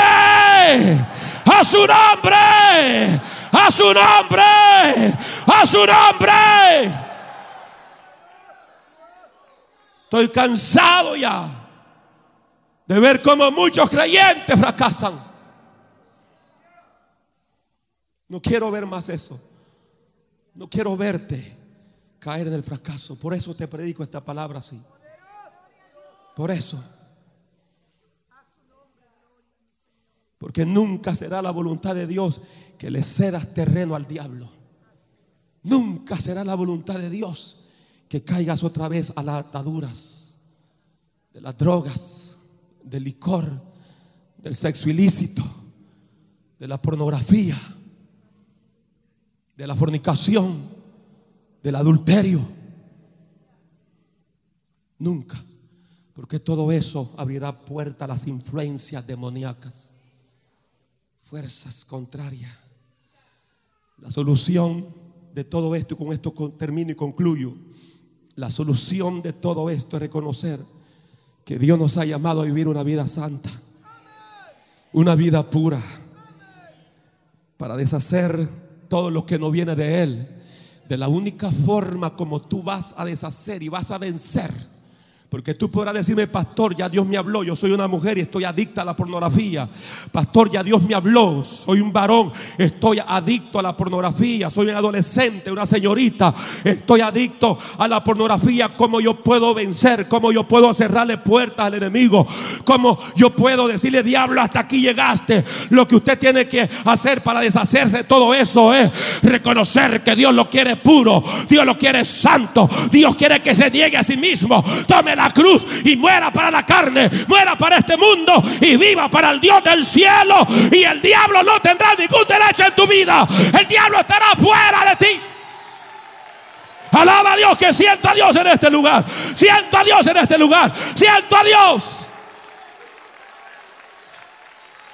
A su nombre. A su nombre. A su nombre. Estoy cansado ya de ver cómo muchos creyentes fracasan. No quiero ver más eso. No quiero verte caer en el fracaso. Por eso te predico esta palabra así. Por eso. Porque nunca será la voluntad de Dios que le cedas terreno al diablo. Nunca será la voluntad de Dios que caigas otra vez a las ataduras de las drogas, del licor, del sexo ilícito, de la pornografía, de la fornicación, del adulterio. Nunca. Porque todo eso abrirá puerta a las influencias demoníacas fuerzas contrarias. La solución de todo esto, y con esto termino y concluyo, la solución de todo esto es reconocer que Dios nos ha llamado a vivir una vida santa, una vida pura, para deshacer todo lo que no viene de Él. De la única forma como tú vas a deshacer y vas a vencer porque tú podrás decirme, pastor, ya Dios me habló, yo soy una mujer y estoy adicta a la pornografía. Pastor, ya Dios me habló, soy un varón, estoy adicto a la pornografía, soy un adolescente, una señorita, estoy adicto a la pornografía. ¿Cómo yo puedo vencer? ¿Cómo yo puedo cerrarle puertas al enemigo? ¿Cómo yo puedo decirle, diablo, hasta aquí llegaste? Lo que usted tiene que hacer para deshacerse de todo eso es reconocer que Dios lo quiere puro, Dios lo quiere santo, Dios quiere que se niegue a sí mismo. Tome la cruz y muera para la carne, muera para este mundo y viva para el Dios del cielo. Y el diablo no tendrá ningún derecho en tu vida. El diablo estará fuera de ti. Alaba a Dios que siento a Dios en este lugar. Siento a Dios en este lugar. Siento a Dios.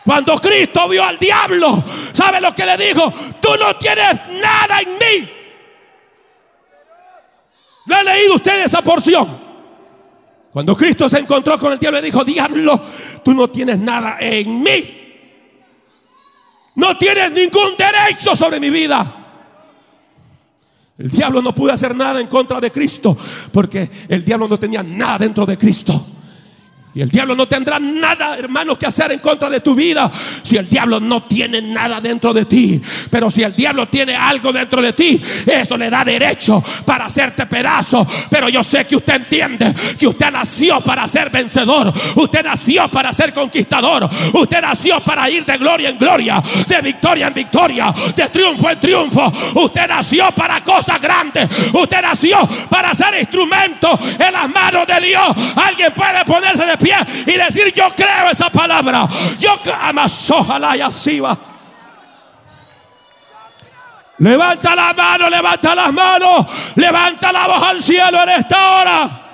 Cuando Cristo vio al diablo, ¿sabe lo que le dijo? Tú no tienes nada en mí. ¿Le ha leído usted esa porción? Cuando Cristo se encontró con el diablo, le dijo, diablo, tú no tienes nada en mí. No tienes ningún derecho sobre mi vida. El diablo no pudo hacer nada en contra de Cristo porque el diablo no tenía nada dentro de Cristo. Y el diablo no tendrá nada, hermanos, que hacer en contra de tu vida si el diablo no tiene nada dentro de ti. Pero si el diablo tiene algo dentro de ti, eso le da derecho para hacerte pedazo. Pero yo sé que usted entiende que usted nació para ser vencedor. Usted nació para ser conquistador. Usted nació para ir de gloria en gloria, de victoria en victoria, de triunfo en triunfo. Usted nació para cosas grandes. Usted nació para ser instrumento en las manos de Dios. Alguien puede ponerse de pie y decir yo creo esa palabra. Yo amas ojalá y así va. Levanta la mano, levanta las manos, levanta la voz al cielo en esta hora.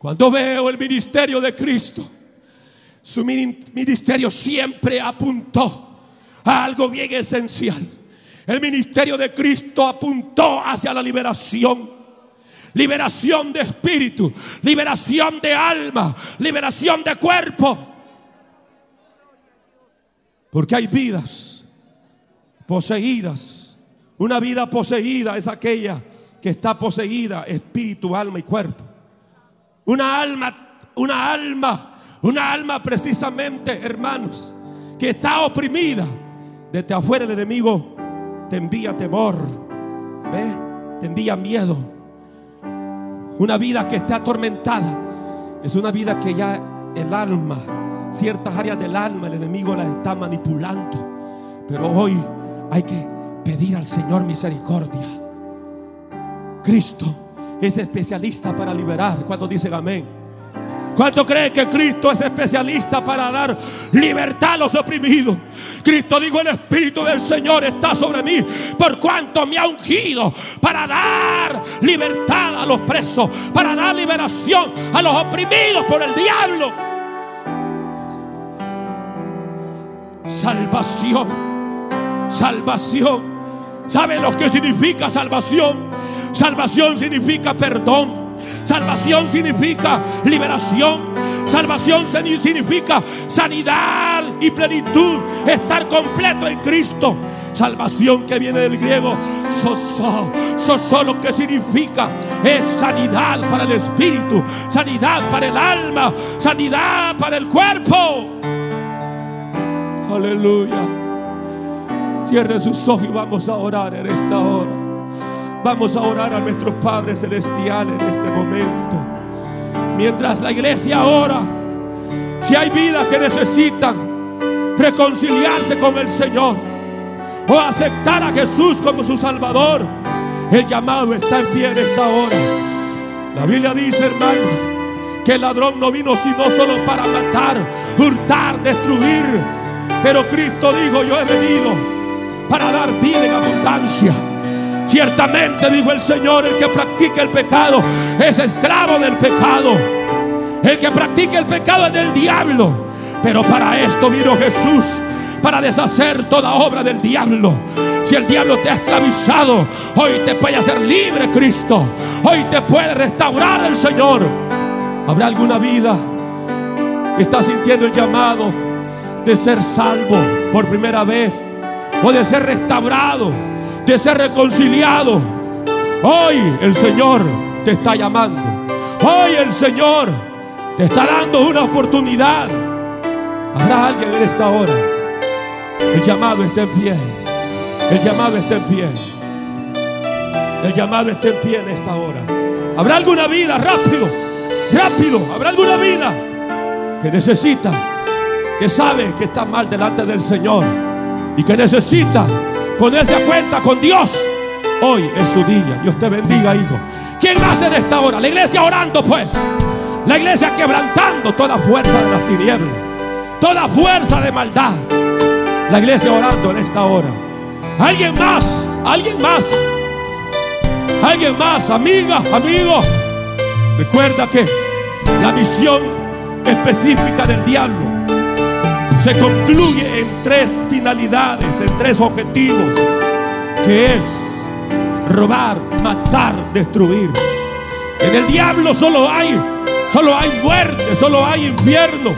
Cuando veo el ministerio de Cristo, su ministerio siempre apuntó a algo bien esencial. El ministerio de Cristo apuntó hacia la liberación. liberación de espíritu, liberación de alma, liberación de cuerpo. Porque hay vidas poseídas. Una vida poseída es aquella que está poseída espíritu, alma y cuerpo. Una alma, una alma, una alma precisamente, hermanos, que está oprimida. Desde afuera el enemigo te envía temor, ¿ve? te envía miedo. Una vida que está atormentada es una vida que ya el alma, ciertas áreas del alma, el enemigo las está manipulando. Pero hoy hay que pedir al Señor misericordia. Cristo es especialista para liberar. Cuando dicen amén? ¿Cuánto cree que Cristo es especialista para dar libertad a los oprimidos? Cristo dijo, el Espíritu del Señor está sobre mí, por cuanto me ha ungido para dar libertad a los presos, para dar liberación a los oprimidos por el diablo. Salvación, salvación. ¿Saben lo que significa salvación? Salvación significa perdón. Salvación significa liberación. Salvación significa sanidad y plenitud. Estar completo en Cristo. Salvación que viene del griego soso. Soso lo que significa es sanidad para el espíritu, sanidad para el alma, sanidad para el cuerpo. Aleluya. Cierre sus ojos y vamos a orar en esta hora. Vamos a orar a nuestros padres celestiales en este momento. Mientras la iglesia ora, si hay vidas que necesitan reconciliarse con el Señor o aceptar a Jesús como su Salvador, el llamado está en pie en esta hora. La Biblia dice, hermanos, que el ladrón no vino sino solo para matar, hurtar, destruir. Pero Cristo dijo, yo he venido para dar vida en abundancia. Ciertamente, dijo el Señor, el que practica el pecado es esclavo del pecado. El que practica el pecado es del diablo. Pero para esto vino Jesús, para deshacer toda obra del diablo. Si el diablo te ha esclavizado, hoy te puede hacer libre Cristo. Hoy te puede restaurar el Señor. ¿Habrá alguna vida que está sintiendo el llamado de ser salvo por primera vez? O de ser restaurado de ser reconciliado. Hoy el Señor te está llamando. Hoy el Señor te está dando una oportunidad. Habrá alguien en esta hora. El llamado está en pie. El llamado está en pie. El llamado está en pie en esta hora. Habrá alguna vida, rápido, rápido. Habrá alguna vida que necesita, que sabe que está mal delante del Señor y que necesita ponerse a cuenta con Dios. Hoy es su día. Dios te bendiga, hijo. ¿Quién más en esta hora? La iglesia orando, pues. La iglesia quebrantando toda fuerza de las tinieblas. Toda fuerza de maldad. La iglesia orando en esta hora. Alguien más, alguien más. Alguien más, amiga, amigo. Recuerda que la misión específica del diablo se concluye en tres finalidades, en tres objetivos, que es robar, matar, destruir. En el diablo solo hay, solo hay muerte, solo hay infierno,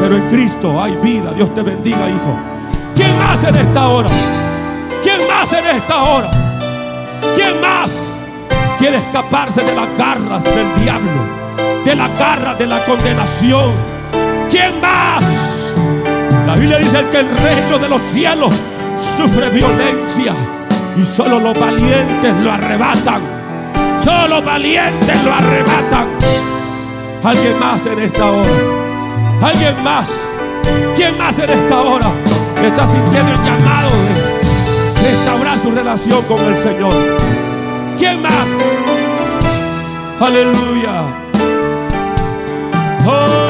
pero en Cristo hay vida. Dios te bendiga, hijo. ¿Quién más en esta hora? ¿Quién más en esta hora? ¿Quién más quiere escaparse de las garras del diablo? De la garra de la condenación. ¿Quién más? La Biblia dice que el reino de los cielos sufre violencia y solo los valientes lo arrebatan. Solo valientes lo arrebatan. Alguien más en esta hora. Alguien más. ¿Quién más en esta hora está sintiendo el llamado de restaurar su relación con el Señor? ¿Quién más? Aleluya. Oh,